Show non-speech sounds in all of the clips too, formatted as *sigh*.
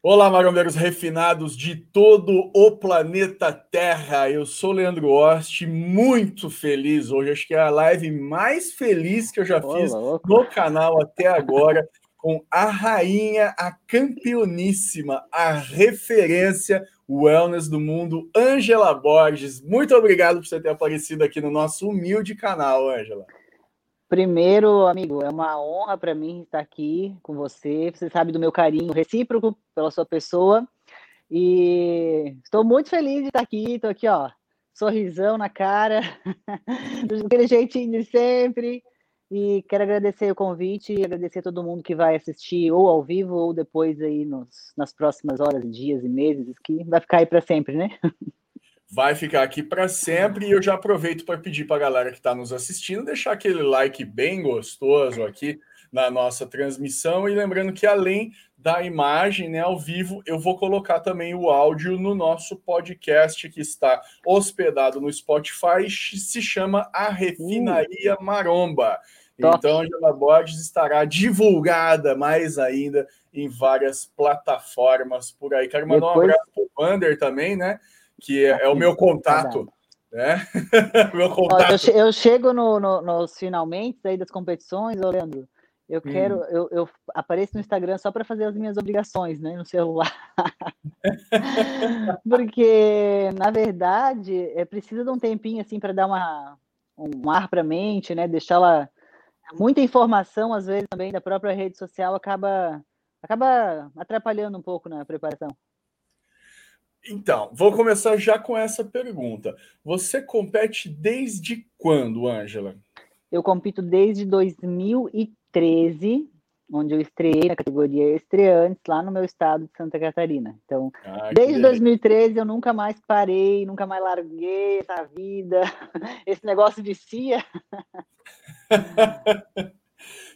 Olá, marombeiros refinados de todo o planeta Terra. Eu sou Leandro Ost, muito feliz hoje. Acho que é a live mais feliz que eu já fiz no canal até agora, com a rainha, a campeoníssima, a referência wellness do mundo, Ângela Borges. Muito obrigado por você ter aparecido aqui no nosso humilde canal, Ângela. Primeiro, amigo, é uma honra para mim estar aqui com você. Você sabe do meu carinho recíproco pela sua pessoa. E estou muito feliz de estar aqui. Estou aqui, ó, sorrisão na cara, *laughs* aquele jeitinho de sempre. E quero agradecer o convite e agradecer a todo mundo que vai assistir ou ao vivo ou depois aí nos, nas próximas horas, dias e meses, que vai ficar aí para sempre, né? *laughs* vai ficar aqui para sempre. E eu já aproveito para pedir para a galera que está nos assistindo deixar aquele like bem gostoso aqui na nossa transmissão. E lembrando que além da imagem né, ao vivo, eu vou colocar também o áudio no nosso podcast que está hospedado no Spotify, se chama A Refinaria Maromba. Então, a Angela Borges estará divulgada mais ainda em várias plataformas por aí. Quero mandar Depois... um abraço para o Wander também, né? Que é, é o meu contato. Né? *laughs* meu contato. Eu, eu chego no, no, nos finalmente aí das competições, ô Leandro. Eu hum. quero, hum. eu, eu, apareço no Instagram só para fazer as minhas obrigações, né, no celular. *laughs* Porque, na verdade, é preciso de um tempinho assim para dar uma, um ar para a mente, né, deixá-la muita informação às vezes também da própria rede social acaba acaba atrapalhando um pouco na preparação. Então, vou começar já com essa pergunta. Você compete desde quando, Ângela? Eu compito desde 2013, onde eu estreiei na categoria estreantes lá no meu estado de Santa Catarina. Então, ah, desde 2013 eu nunca mais parei, nunca mais larguei essa vida. *laughs* Esse negócio vicia. *laughs*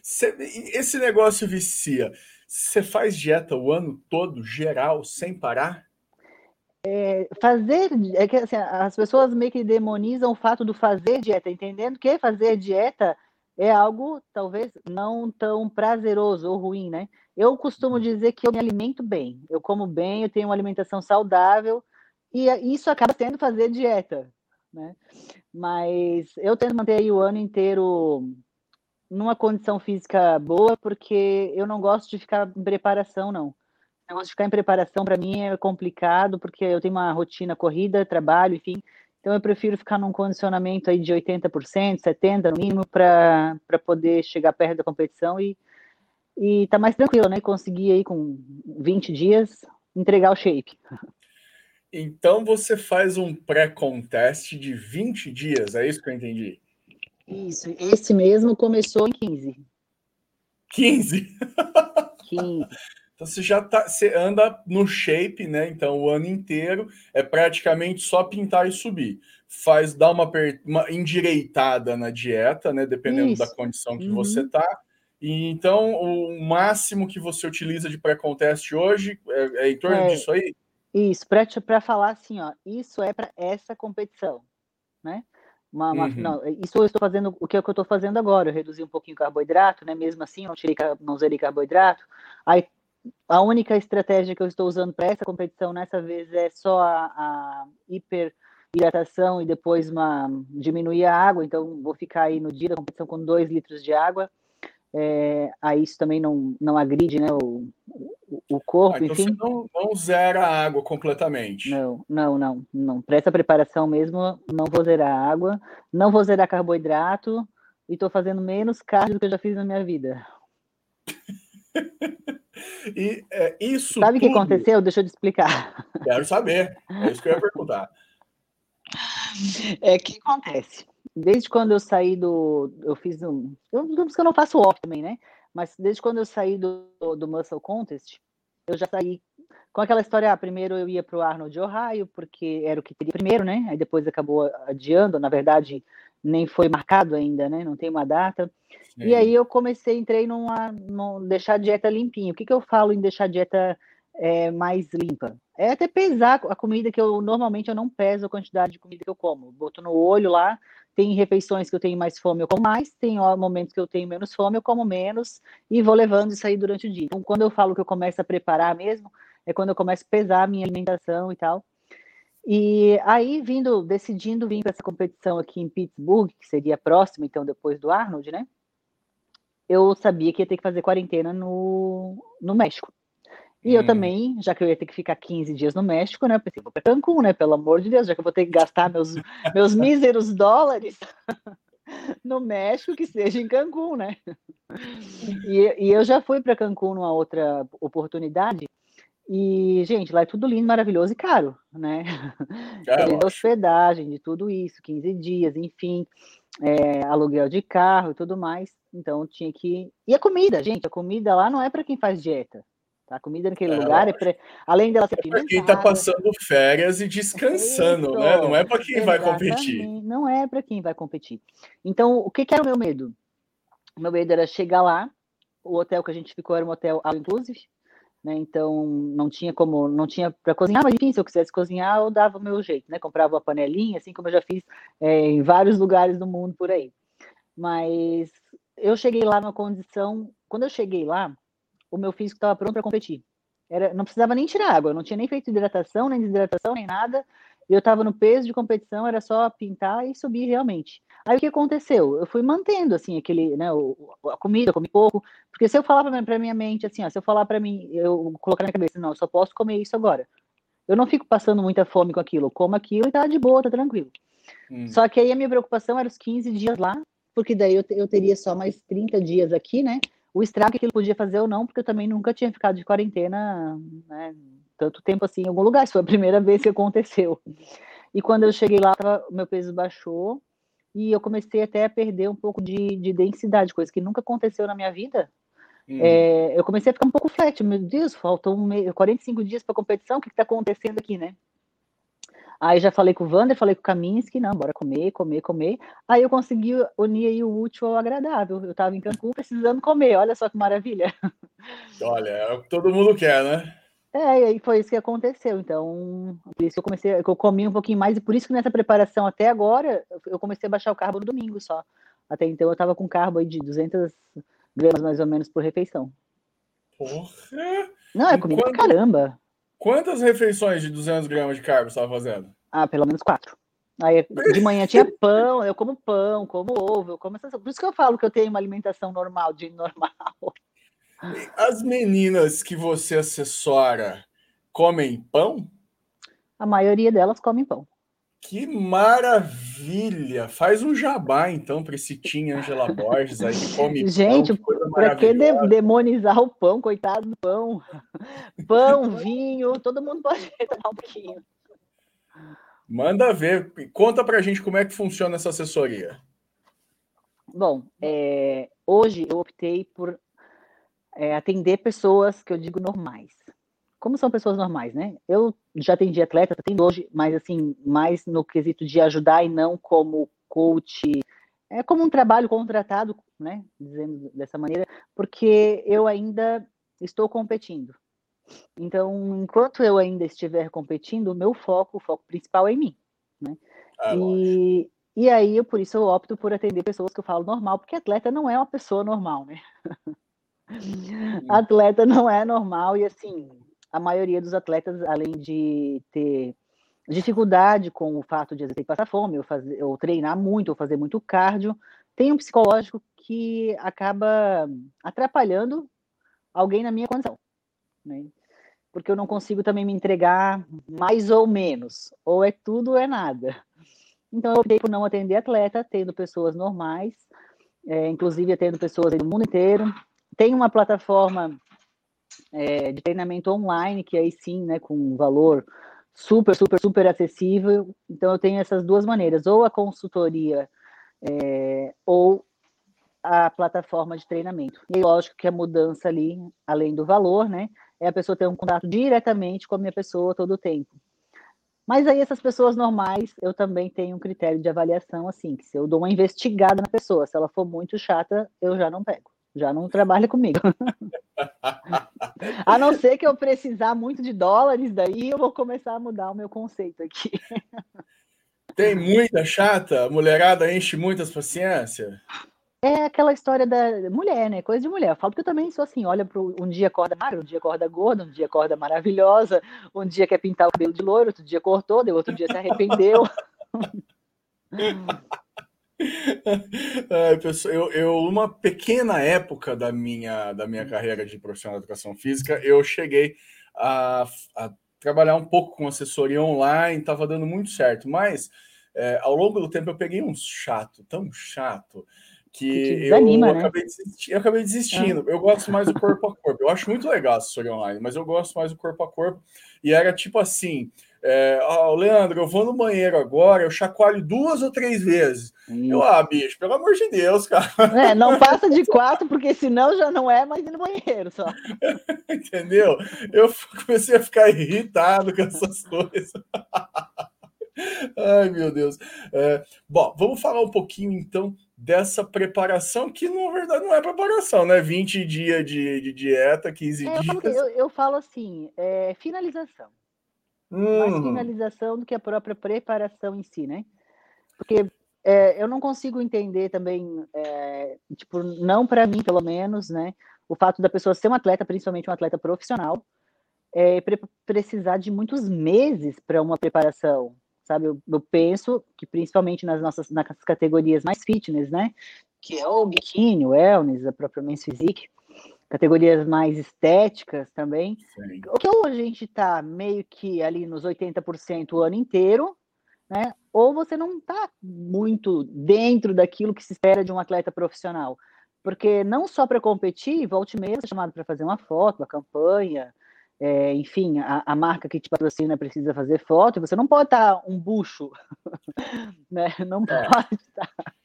Esse negócio vicia. Você faz dieta o ano todo, geral, sem parar? É, fazer é que assim, as pessoas meio que demonizam o fato do fazer dieta, entendendo que fazer dieta é algo talvez não tão prazeroso ou ruim, né? Eu costumo uhum. dizer que eu me alimento bem, eu como bem, eu tenho uma alimentação saudável e isso acaba sendo fazer dieta, né? Mas eu tento manter aí o ano inteiro numa condição física boa, porque eu não gosto de ficar em preparação, não negócio de ficar em preparação para mim é complicado, porque eu tenho uma rotina corrida, trabalho, enfim. Então eu prefiro ficar num condicionamento aí de 80%, 70% no mínimo, para poder chegar perto da competição e, e tá mais tranquilo, né? Conseguir aí com 20 dias entregar o shape. Então você faz um pré-contest de 20 dias, é isso que eu entendi? Isso, esse mesmo começou em 15. 15? 15. Então você já tá, você anda no shape, né? Então o ano inteiro é praticamente só pintar e subir. Faz dar uma, uma endireitada na dieta, né? Dependendo Isso. da condição que uhum. você tá. E então o máximo que você utiliza de pré-contest hoje é, é, em torno é, disso aí? Isso, para falar assim, ó, isso é para essa competição, né? Uma, uma, uhum. Não, isso eu estou fazendo, o que, é que eu estou fazendo agora, eu reduzi um pouquinho o carboidrato, né? Mesmo assim, não tirei, não usei carboidrato. Aí a única estratégia que eu estou usando para essa competição nessa vez é só a, a hiperhidratação e depois uma, diminuir a água, então vou ficar aí no dia da competição com 2 litros de água. É, aí isso também não, não agride né, o, o corpo, ah, então enfim. Você não, não zera a água completamente. Não, não, não, não. Para essa preparação mesmo, não vou zerar a água, não vou zerar carboidrato e estou fazendo menos cardio do que eu já fiz na minha vida. *laughs* *laughs* E é, isso. Sabe o que aconteceu? Deixa eu te explicar. Quero saber. É isso que eu ia perguntar. É que acontece. Desde quando eu saí do. Eu fiz um. Eu, que eu não faço off também, né? Mas desde quando eu saí do, do Muscle Contest, eu já saí com aquela história. Ah, primeiro eu ia para o Arnold de Ohio, porque era o que teria primeiro, né? Aí depois acabou adiando. Na verdade, nem foi marcado ainda, né? Não tem uma data. Sim. E aí eu comecei, entrei numa, num deixar a dieta limpinha. O que, que eu falo em deixar a dieta é, mais limpa? É até pesar a comida que eu normalmente eu não peso a quantidade de comida que eu como. Boto no olho lá. Tem refeições que eu tenho mais fome, eu como mais. Tem momentos que eu tenho menos fome, eu como menos. E vou levando isso aí durante o dia. Então, quando eu falo que eu começo a preparar mesmo, é quando eu começo a pesar a minha alimentação e tal. E aí, vindo, decidindo vir para essa competição aqui em Pittsburgh, que seria próxima, então, depois do Arnold, né? Eu sabia que ia ter que fazer quarentena no, no México. E hum. eu também, já que eu ia ter que ficar 15 dias no México, né? Eu pensei, vou para Cancún, né? Pelo amor de Deus, já que eu vou ter que gastar meus, *laughs* meus míseros dólares *laughs* no México, que seja em Cancún, né? *laughs* E, e eu já fui para Cancún numa outra oportunidade, e, gente, lá é tudo lindo, maravilhoso e caro, né? É, *laughs* de hospedagem, de tudo isso, 15 dias, enfim, é, aluguel de carro e tudo mais. Então tinha que. E a comida, gente, a comida lá não é para quem faz dieta. Tá? A comida naquele é, lugar é pra... além dela ser é para quem está passando férias e descansando, isso, né? Não é para quem vai competir. Não é para quem vai competir. Então, o que, que, era o meu medo? O meu medo era chegar lá, o hotel que a gente ficou era um hotel all inclusive, né? Então não tinha como, não tinha para cozinhar, mas enfim, se eu quisesse cozinhar, eu dava o meu jeito, né? Comprava uma panelinha, assim como eu já fiz é, em vários lugares do mundo por aí. Mas eu cheguei lá numa condição, quando eu cheguei lá, o meu físico estava pronto para competir. Era, não precisava nem tirar água, não tinha nem feito hidratação, nem desidratação, nem nada. Eu estava no peso de competição, era só pintar e subir realmente. Aí o que aconteceu? Eu fui mantendo assim aquele, né, a comida, eu comi pouco, porque se eu falar para minha mente assim, ó, se eu falar para mim, eu colocar na minha cabeça, não, eu só posso comer isso agora. Eu não fico passando muita fome com aquilo, eu como aquilo e tá de boa, tá tranquilo. Hum. Só que aí a minha preocupação era os 15 dias lá, porque daí eu, eu teria só mais 30 dias aqui, né? O estrago que ele podia fazer ou não, porque eu também nunca tinha ficado de quarentena, né, tanto tempo assim em algum lugar, isso foi a primeira *laughs* vez que aconteceu. E quando eu cheguei lá, o meu peso baixou, e eu comecei até a perder um pouco de, de densidade, coisa que nunca aconteceu na minha vida. Hum. É, eu comecei a ficar um pouco flat, meu Deus, faltam um 45 dias para a competição, o que está acontecendo aqui, né? Aí já falei com o Wander, falei com o Kaminsky, não, bora comer, comer, comer. Aí eu consegui unir o útil ao agradável. Eu estava em Cancún precisando comer, olha só que maravilha. Olha, é o que todo mundo quer, né? É, e aí foi isso que aconteceu. Então, por isso que eu comecei, eu comi um pouquinho mais, e por isso que nessa preparação até agora, eu comecei a baixar o carbo no domingo só. Até então eu tava com carbo aí de 200 gramas mais ou menos por refeição. Porra! Não, é comida quando... caramba. Quantas refeições de 200 gramas de carbo você estava fazendo? Ah, pelo menos quatro. Aí de manhã tinha *laughs* pão, eu como pão, como ovo, eu como essas... Por isso que eu falo que eu tenho uma alimentação normal, de normal. As meninas que você assessora comem pão? A maioria delas comem pão. Que maravilha! Faz um jabá, então, para esse Tim Angela Borges aí que come *laughs* Gente, para que de demonizar o pão? Coitado do pão. *laughs* Pão, vinho, todo mundo pode *laughs* tomar um pouquinho. Manda ver. Conta para a gente como é que funciona essa assessoria. Bom, é, hoje eu optei por é, atender pessoas que eu digo normais. Como são pessoas normais, né? Eu já atendi atleta, atendo hoje, mas assim, mais no quesito de ajudar e não como coach, é como um trabalho contratado, né? Dizendo dessa maneira, porque eu ainda estou competindo. Então, enquanto eu ainda estiver competindo, o meu foco, o foco principal é em mim, né? Ah, e, e aí, eu, por isso, eu opto por atender pessoas que eu falo normal, porque atleta não é uma pessoa normal, né? *laughs* *laughs* atleta não é normal e assim, a maioria dos atletas, além de ter dificuldade com o fato de ter que passar fome, ou, fazer, ou treinar muito, ou fazer muito cardio, tem um psicológico que acaba atrapalhando alguém na minha condição. Né? Porque eu não consigo também me entregar mais ou menos. Ou é tudo ou é nada. Então eu optei por não atender atleta, tendo pessoas normais, é, inclusive tendo pessoas do mundo inteiro, tem uma plataforma é, de treinamento online, que aí sim, né, com um valor super, super, super acessível. Então, eu tenho essas duas maneiras, ou a consultoria é, ou a plataforma de treinamento. E lógico que a mudança ali, além do valor, né, é a pessoa ter um contato diretamente com a minha pessoa todo o tempo. Mas aí essas pessoas normais, eu também tenho um critério de avaliação, assim, que se eu dou uma investigada na pessoa, se ela for muito chata, eu já não pego já não trabalha comigo. *laughs* a não ser que eu precisar muito de dólares, daí eu vou começar a mudar o meu conceito aqui. Tem muita chata? A mulherada enche muitas paciência? é aquela história da mulher, né? Coisa de mulher. Eu falo porque eu também sou assim, olha pro um dia acorda magra, um dia acorda gorda, um dia acorda maravilhosa, um dia quer pintar o cabelo de loiro, outro dia cortou, deu outro dia se arrependeu. *laughs* *laughs* Pessoal, eu, eu, uma pequena época da minha, da minha carreira de profissional de educação física, eu cheguei a, a trabalhar um pouco com assessoria online, estava dando muito certo, mas é, ao longo do tempo eu peguei um chato, tão chato, que, que eu, né? acabei eu, acabei desistindo. Ah. Eu gosto mais do corpo a corpo. Eu acho muito legal a assessoria online, mas eu gosto mais do corpo a corpo. E era tipo assim: é, oh, Leandro, eu vou no banheiro agora, eu chacoalho duas ou três vezes. Hum. Eu, ah, bicho, pelo amor de Deus, cara. É, não *laughs* passa de quatro, porque senão já não é mais ir no banheiro só. *laughs* Entendeu? Eu comecei a ficar irritado com essas *laughs* coisas. Ai, meu Deus. É, bom, vamos falar um pouquinho então dessa preparação, que na verdade não é preparação, né? 20 dias de, de dieta, 15 é, dias. Eu, eu, falo assim, é finalização. Hum. Mais finalização do que a própria preparação em si, né? Porque é, eu não consigo entender também, é, tipo, não para mim, pelo menos, né? O fato da pessoa ser um atleta, principalmente um atleta profissional, é, pre precisar de muitos meses para uma preparação, sabe? Eu, eu, penso que principalmente nas nossas nas categorias mais fitness, né? Que é o biquíni, o wellness, a própria men's physique, categorias mais estéticas também. Sim. O que hoje a gente está meio que ali nos 80% o ano inteiro, né? Ou você não está muito dentro daquilo que se espera de um atleta profissional. Porque não só para competir, volte mesmo é chamado para fazer uma foto, uma campanha, é, enfim, a, a, marca que te patrocina precisa fazer foto, você não pode estar um bucho, *laughs* né? Não é. pode estar. É,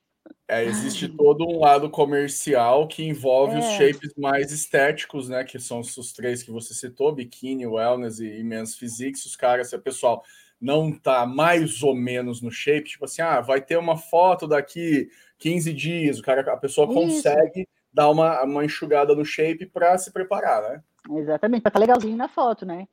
existe todo um lado comercial que envolve é. os shapes mais estéticos, né? Que são os três que você citou: biquíni, wellness e, men's physique. Os caras, se o pessoal não tá mais ou menos no shape, tipo assim, ah, vai ter uma foto daqui 15 dias, o cara, a pessoa Isso. consegue dar uma, uma enxugada no shape para se preparar, né? Exatamente, para tá legalzinho na foto, né?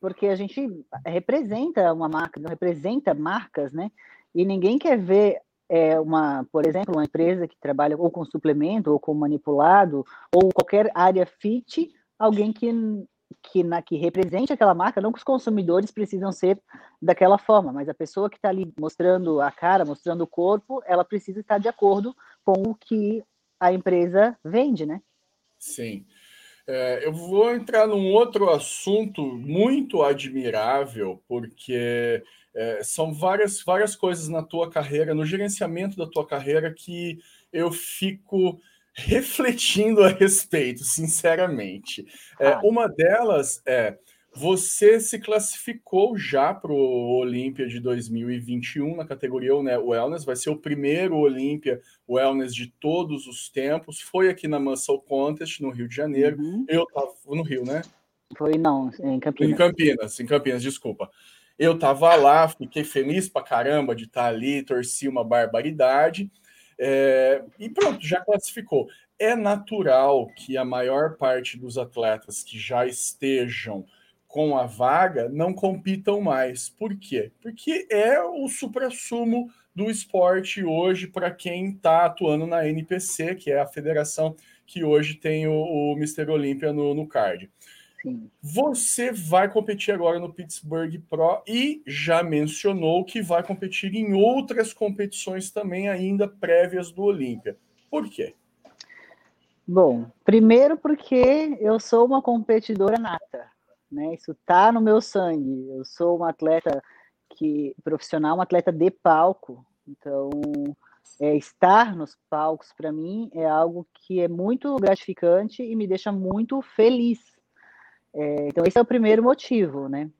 Porque a gente representa uma marca, não representa marcas, né? E ninguém quer ver é, uma, por exemplo, uma empresa que trabalha ou com suplemento, ou com manipulado, ou qualquer área fit, alguém que que, na, que represente aquela marca, não que os consumidores precisam ser daquela forma, mas a pessoa que está ali mostrando a cara, mostrando o corpo, ela precisa estar de acordo com o que a empresa vende, né? Sim. É, eu vou entrar num outro assunto muito admirável, porque é, são várias, várias coisas na tua carreira, no gerenciamento da tua carreira, que eu fico refletindo a respeito, sinceramente. É, ah. Uma delas é você se classificou já para o Olímpia de 2021 na categoria né, Wellness, vai ser o primeiro Olímpia Wellness de todos os tempos. Foi aqui na Muscle Contest, no Rio de Janeiro. Uhum. Eu estava no Rio, né? Foi não, em Campinas. Em Campinas, em Campinas, desculpa. Eu estava lá, fiquei feliz pra caramba de estar tá ali, torci uma barbaridade. É, e pronto, já classificou. É natural que a maior parte dos atletas que já estejam com a vaga não compitam mais. Por quê? Porque é o suprassumo do esporte hoje para quem está atuando na NPC, que é a federação que hoje tem o, o Mr. Olímpia no, no card. Sim. Você vai competir agora no Pittsburgh Pro e já mencionou que vai competir em outras competições também ainda prévias do Olímpia. Por quê? Bom, primeiro porque eu sou uma competidora nata né? Isso tá no meu sangue. Eu sou uma atleta que profissional, uma atleta de palco. Então, é, estar nos palcos para mim é algo que é muito gratificante e me deixa muito feliz. É, então, esse é o primeiro motivo, né?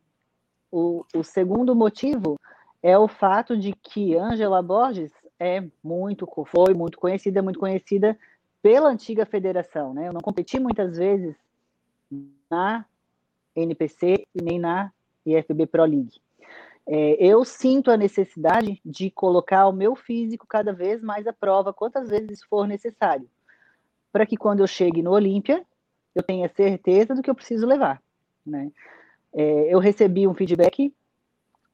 O, o segundo motivo é o fato de que Angela Borges é muito, foi muito conhecida, muito conhecida pela antiga federação, né? Eu não competi muitas vezes na NPC e nem na IFB Pro League. É, eu sinto a necessidade de colocar o meu físico cada vez mais à prova, quantas vezes for necessário, para que quando eu chegue no Olímpia, eu tenha certeza do que eu preciso levar. Né? É, eu recebi um feedback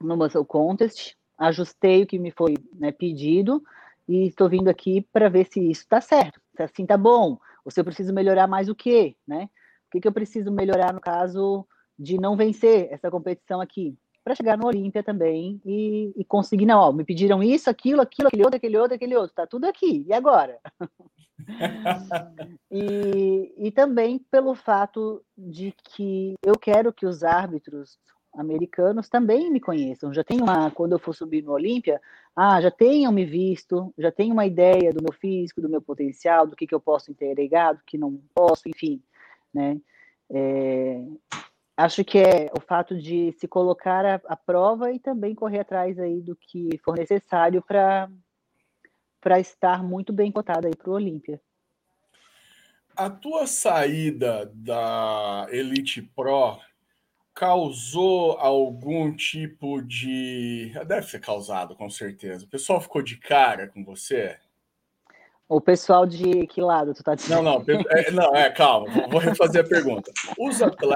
no Muscle Contest, ajustei o que me foi né, pedido, e estou vindo aqui para ver se isso está certo, se assim está bom, ou se eu preciso melhorar mais o quê, né? O que, que eu preciso melhorar no caso de não vencer essa competição aqui? Para chegar no Olímpia também e, e, conseguir, não, ó, me pediram isso, aquilo, aquilo, aquele outro, aquele outro, aquele outro, tá tudo aqui, e agora? *laughs* e, e também pelo fato de que eu quero que os árbitros americanos também me conheçam. Já tenho uma, quando eu for subir no Olímpia, ah, já tenham me visto, já tenho uma ideia do meu físico, do meu potencial, do que, que eu posso entregar, do que não posso, enfim, né? É, acho que é o fato de se colocar à prova e também correr atrás aí do que for necessário para para estar muito bem cotada aí para o Olímpia. A tua saída da Elite Pro causou algum tipo de. Deve ser causado, com certeza. O pessoal ficou de cara com você? O pessoal de que lado tu tá dizendo? Não, não, é, não, é, calma, vou refazer a pergunta.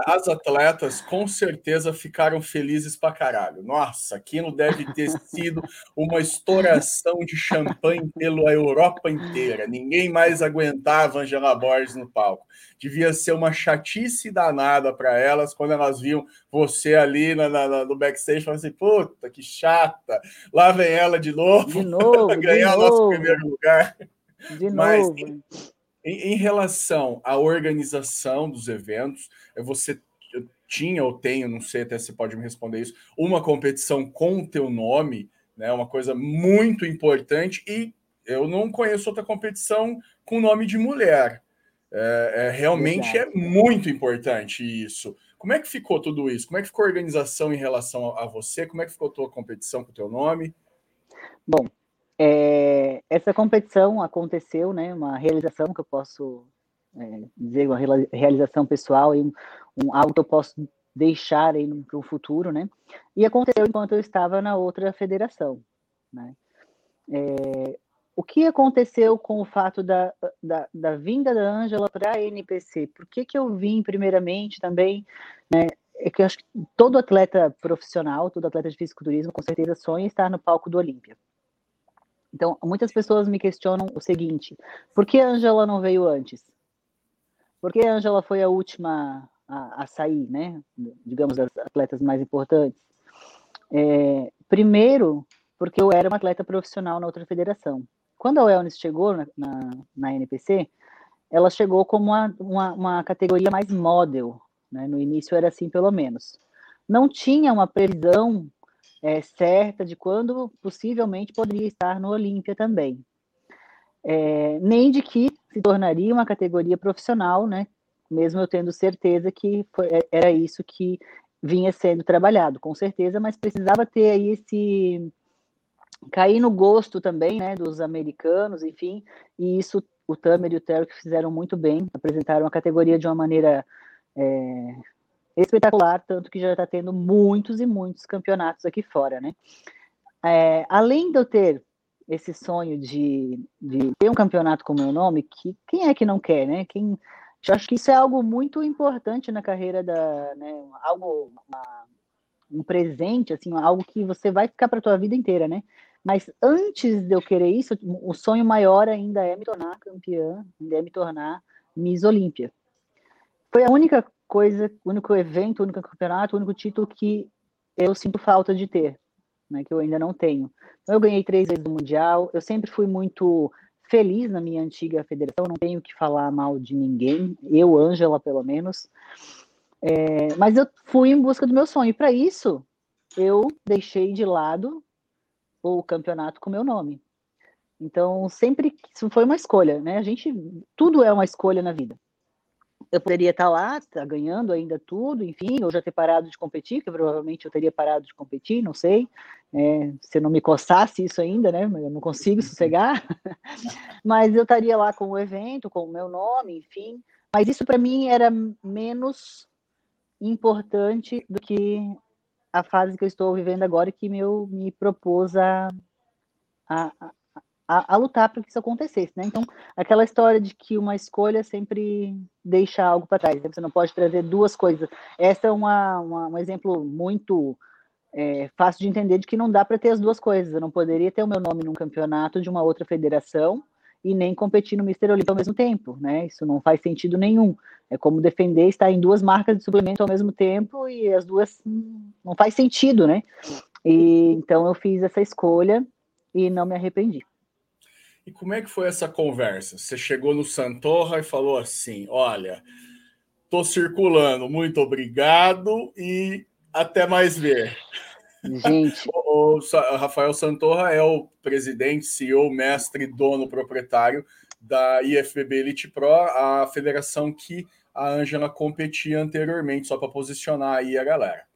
As atletas com certeza ficaram felizes pra caralho. Nossa, aquilo deve ter sido uma estouração de champanhe pela Europa inteira. Ninguém mais aguentava Angela Borges no palco. Devia ser uma chatice danada para elas quando elas viam você ali na, na, no backstage falando assim: puta, que chata, lá vem ela de novo, de novo *laughs* ganhar o nosso primeiro lugar. De Mas, novo. Em, em, relação à organização dos eventos, você tinha ou tem, não sei até se pode me responder isso, uma competição com o teu nome, né? Uma coisa muito importante e eu não conheço outra competição com nome de mulher. É, é realmente é muito importante isso. Como é que ficou tudo isso? Como é que ficou a organização em relação a, a você? Como é que ficou a tua competição com o teu nome? Bom, é, essa competição aconteceu, né, uma realização que eu posso é, dizer, uma realização pessoal, e um, um, algo que eu posso deixar aí para o futuro, né, e aconteceu enquanto eu estava na outra federação, né. É, o que aconteceu com o fato da, da, da vinda da Ângela para a NPC? Por que, que eu vim primeiramente também, né, é que eu acho que todo atleta profissional, todo atleta de fisiculturismo, com certeza sonha estar no palco do Olímpia. Então, muitas pessoas me questionam o seguinte: por que a Angela não veio antes? Por que a Angela foi a última a, a sair, né? Digamos, das atletas mais importantes. É, primeiro, porque eu era uma atleta profissional na outra federação. Quando a Wellness chegou na, na, na NPC, ela chegou como uma, uma, uma categoria mais model, né? No início era assim, pelo menos. Não tinha uma previsão é, certa de quando possivelmente poderia estar no Olímpia também. É, nem de que se tornaria uma categoria profissional, né? Mesmo eu tendo certeza que foi, é, era isso que vinha sendo trabalhado, com certeza, mas precisava ter aí esse cair no gosto também, né, dos americanos, enfim, e isso o Tamer e o Terry fizeram muito bem, apresentaram a categoria de uma maneira é, espetacular, tanto que já está tendo muitos e muitos campeonatos aqui fora, né? É, além de eu ter esse sonho de, de ter um campeonato com o meu nome, que quem é que não quer, né? Quem, eu acho que isso é algo muito importante na carreira da, né? Algo, uma, um presente, assim, algo que você vai ficar para a tua vida inteira, né? Mas antes de eu querer isso, o sonho maior ainda é me tornar campeã, ainda é me tornar Miss Olímpia. Foi a única coisa, único evento, único campeonato, único título que eu sinto falta de ter, né, que eu ainda não tenho. Então, eu ganhei três vezes o Mundial, eu sempre fui muito feliz na minha antiga federação, não tenho que falar mal de ninguém, eu, Ângela, pelo menos. É, mas eu fui em busca do meu sonho, e para isso eu deixei de lado o campeonato com meu nome. Então, sempre isso foi uma escolha, né? A gente, tudo é uma escolha na vida eu poderia estar lá, estar tá ganhando ainda tudo, enfim, ou já ter parado de competir, que provavelmente eu teria parado de competir, não sei, é, se eu não me coçasse isso ainda, né, eu não consigo sossegar, *laughs* mas eu estaria lá com o evento, com o meu nome, enfim, mas isso para mim era menos importante do que a fase que eu estou vivendo agora, que meu, me propôs a, a, a, a lutar para que isso acontecesse, né? Então, aquela história de que uma escolha sempre deixa algo para trás, né? você não pode trazer duas coisas. Essa é uma, uma, um exemplo muito é fácil de entender de que não dá para ter as duas coisas. Eu não poderia ter o meu nome num campeonato de uma outra federação e nem competir no Mister Olímpia ao mesmo tempo, né? Isso não faz sentido nenhum. É como defender estar em duas marcas de suplemento ao mesmo tempo e as duas não faz sentido, né? E então eu fiz essa escolha e não me arrependi. E como é que foi essa conversa? Você chegou no Santorra e falou assim: "Olha, tô circulando, muito obrigado e até mais ver". Gente. *laughs* o, o Rafael Santorra é o presidente, CEO, mestre, dono, proprietário da IFBB Elite Pro, a federação que a Ângela competia anteriormente, só para posicionar aí a galera.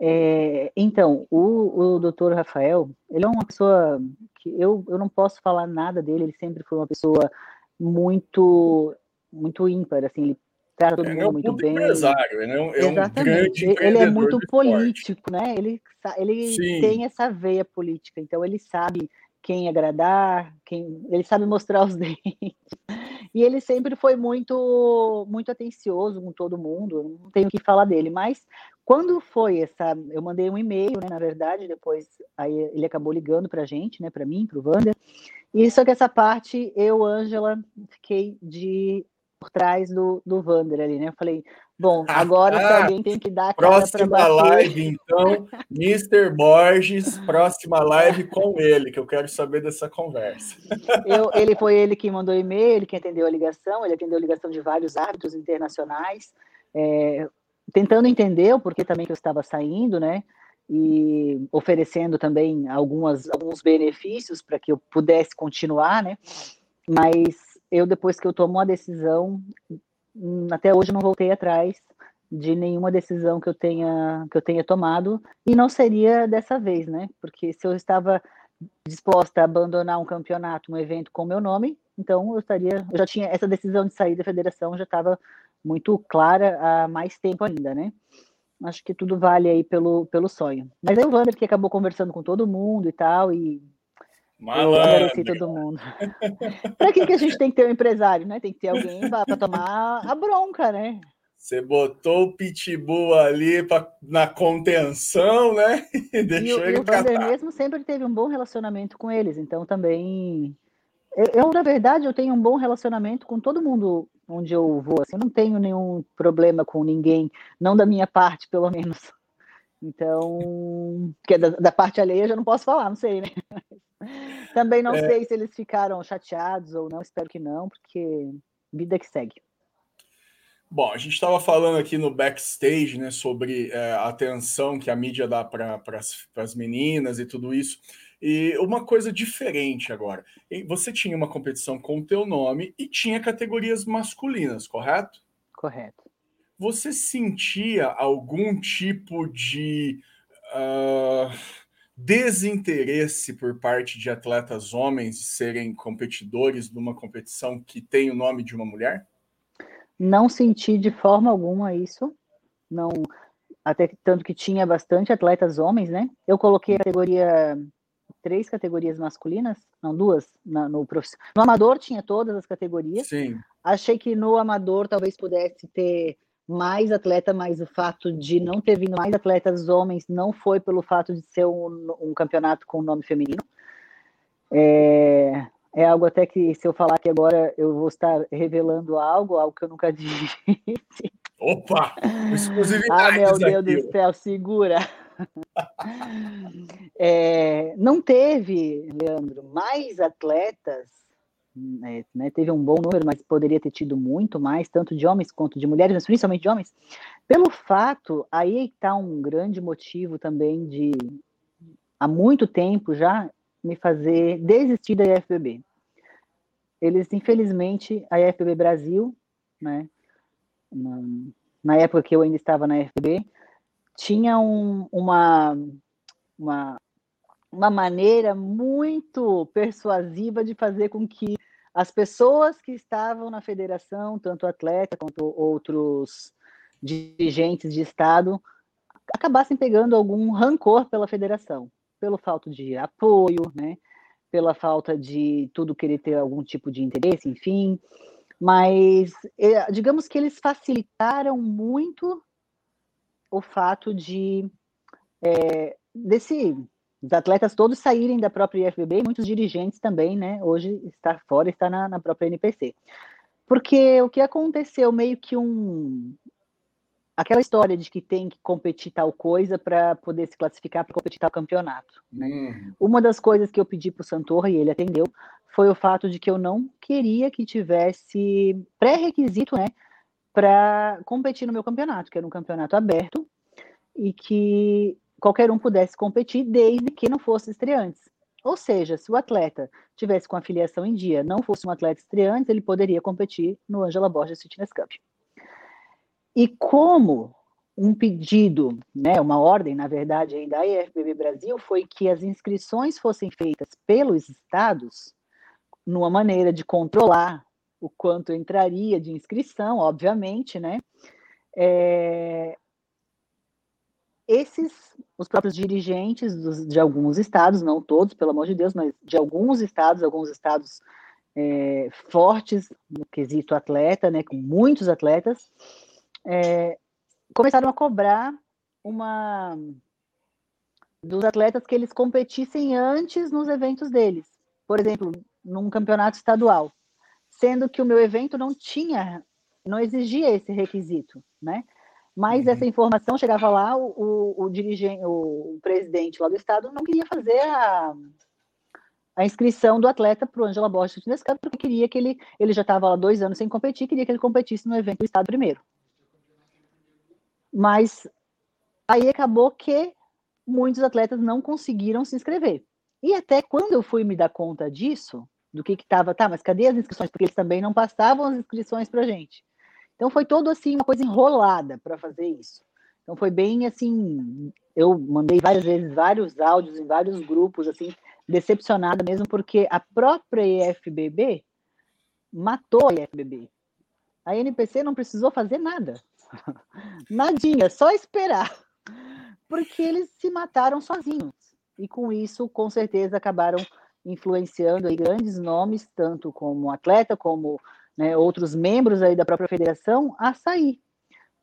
É, então, o, o doutor Rafael, ele é uma pessoa que eu, eu não posso falar nada dele, ele sempre foi uma pessoa muito muito ímpar, assim, ele trata todo mundo é um muito bem. Empresário, ele é um, é um Ele é muito político, né? Ele, ele tem essa veia política, então ele sabe quem agradar, quem ele sabe mostrar os *laughs* dentes. E ele sempre foi muito muito atencioso com todo mundo, não tenho o que falar dele, mas quando foi essa, eu mandei um e-mail, né, na verdade, depois aí ele acabou ligando para a gente, né, para mim, para o Wander, e só que essa parte, eu, Ângela, fiquei de por trás do, do Wander ali, né? Eu falei, bom, *laughs* agora ah, alguém tem que dar a Próxima live, então, Mr. Borges, próxima live com ele, que eu quero saber dessa conversa. *laughs* Eu, ele foi ele que mandou e-mail, ele que atendeu a ligação, ele atendeu a ligação de vários árbitros internacionais, é, tentando entender o porquê também que eu estava saindo, né? E oferecendo também algumas, alguns benefícios para que eu pudesse continuar, né? Mas eu, depois que eu tomo uma decisão, até hoje não voltei atrás de nenhuma decisão que eu tenha que eu tenha tomado e não seria dessa vez, né? Porque se eu estava disposta a abandonar um campeonato, um evento com meu nome, então eu estaria, eu já tinha essa decisão de sair da federação já estava muito clara há mais tempo ainda, né? Acho que tudo vale aí pelo, pelo sonho. Mas aí o Wander que acabou conversando com todo mundo e tal, e Malandro. todo mundo. *laughs* para que, que a gente tem que ter um empresário, né? Tem que ter alguém para tomar a bronca, né? Você botou o Pitbull ali pra, na contenção, né? *laughs* E deixou e, ele e o Vander mesmo sempre teve um bom relacionamento com eles, então também. Eu, na verdade, eu tenho um bom relacionamento com todo mundo onde eu vou. Assim, eu não tenho nenhum problema com ninguém, não da minha parte, pelo menos. Então, porque da, da parte alheia eu já não posso falar, não sei, né? *laughs* Também não é... sei se eles ficaram chateados ou não, espero que não, porque vida que segue. Bom, a gente estava falando aqui no backstage, né, sobre é, a atenção que a mídia dá para as meninas e tudo isso. E uma coisa diferente agora. Você tinha uma competição com o teu nome e tinha categorias masculinas, correto? Correto. Você sentia algum tipo de uh, desinteresse por parte de atletas homens de serem competidores numa competição que tem o nome de uma mulher? Não senti de forma alguma isso. Não, até tanto que tinha bastante atletas homens, né? Eu coloquei a categoria três categorias masculinas, não duas, na, no profissional. No amador tinha todas as categorias. Sim. Achei que no amador talvez pudesse ter mais atleta, mas o fato de não ter vindo mais atletas homens não foi pelo fato de ser um, um campeonato com nome feminino. É, é algo até que, se eu falar que agora eu vou estar revelando algo, algo que eu nunca *laughs* disse. Opa! *laughs* Exclusividade. ah, meu Deus do céu, segura. *laughs* é, não teve, Leandro, mais atletas né, né, teve um bom número, mas poderia ter tido muito mais, tanto de homens quanto de mulheres, mas principalmente de homens, pelo fato, aí está um grande motivo também de, há muito tempo já, me fazer desistir da IFBB. Eles, infelizmente, a IFBB Brasil, né, na, na época que eu ainda estava na IFBB, tinha um, uma, uma uma maneira muito persuasiva de fazer com que as pessoas que estavam na federação, tanto atleta quanto outros dirigentes de Estado, acabassem pegando algum rancor pela federação, pelo falta de apoio, né? pela falta de tudo querer ter algum tipo de interesse, enfim. Mas é, digamos que eles facilitaram muito o fato de é, desse os atletas todos saírem da própria IFBB e muitos dirigentes também, né? Hoje está fora, está na, na própria NPC. Porque o que aconteceu meio que um aquela história de que tem que competir tal coisa para poder se classificar para competir tal campeonato. Né? Uhum. Uma das coisas que eu pedi para o Santorra e ele atendeu foi o fato de que eu não queria que tivesse pré-requisito, né, para competir no meu campeonato, que era um campeonato aberto e que qualquer um pudesse competir desde que não fosse estreantes. Ou seja, se o atleta tivesse com a filiação em dia, não fosse um atleta estreante, ele poderia competir no Angela Borges Fitness Cup. E como um pedido, né, uma ordem, na verdade, da IFBB Brasil foi que as inscrições fossem feitas pelos estados, numa maneira de controlar o quanto entraria de inscrição, obviamente, né? É, esses, os próprios dirigentes dos, de alguns estados, não todos, pelo amor de Deus, mas de alguns estados, alguns estados é, fortes no quesito atleta, né, com muitos atletas, é, começaram a cobrar uma dos atletas que eles competissem antes nos eventos deles. Por exemplo, num campeonato estadual, sendo que o meu evento não tinha, não exigia esse requisito, né? Mas uhum. essa informação chegava lá, o, o, o dirigente, o, presidente lá do estado não queria fazer a, a inscrição do atleta para o Angela Borges Fitness Cup, porque queria que ele, ele já estava lá dois anos sem competir, queria que ele competisse no evento do estado primeiro. Mas aí acabou que muitos atletas não conseguiram se inscrever. E até quando eu fui me dar conta disso, do que estava, tá, mas cadê as inscrições? Porque eles também não passavam as inscrições para gente. Então foi todo assim uma coisa enrolada para fazer isso. Então foi bem assim, eu mandei várias vezes vários áudios em vários grupos assim, decepcionada mesmo porque a própria IFBB matou a IFBB. A NPC não precisou fazer nada. *laughs* Nadinha, só esperar. Porque eles se mataram sozinhos. E com isso, com certeza, acabaram influenciando aí grandes nomes, tanto como atleta, como né, outros membros aí da própria federação, a sair.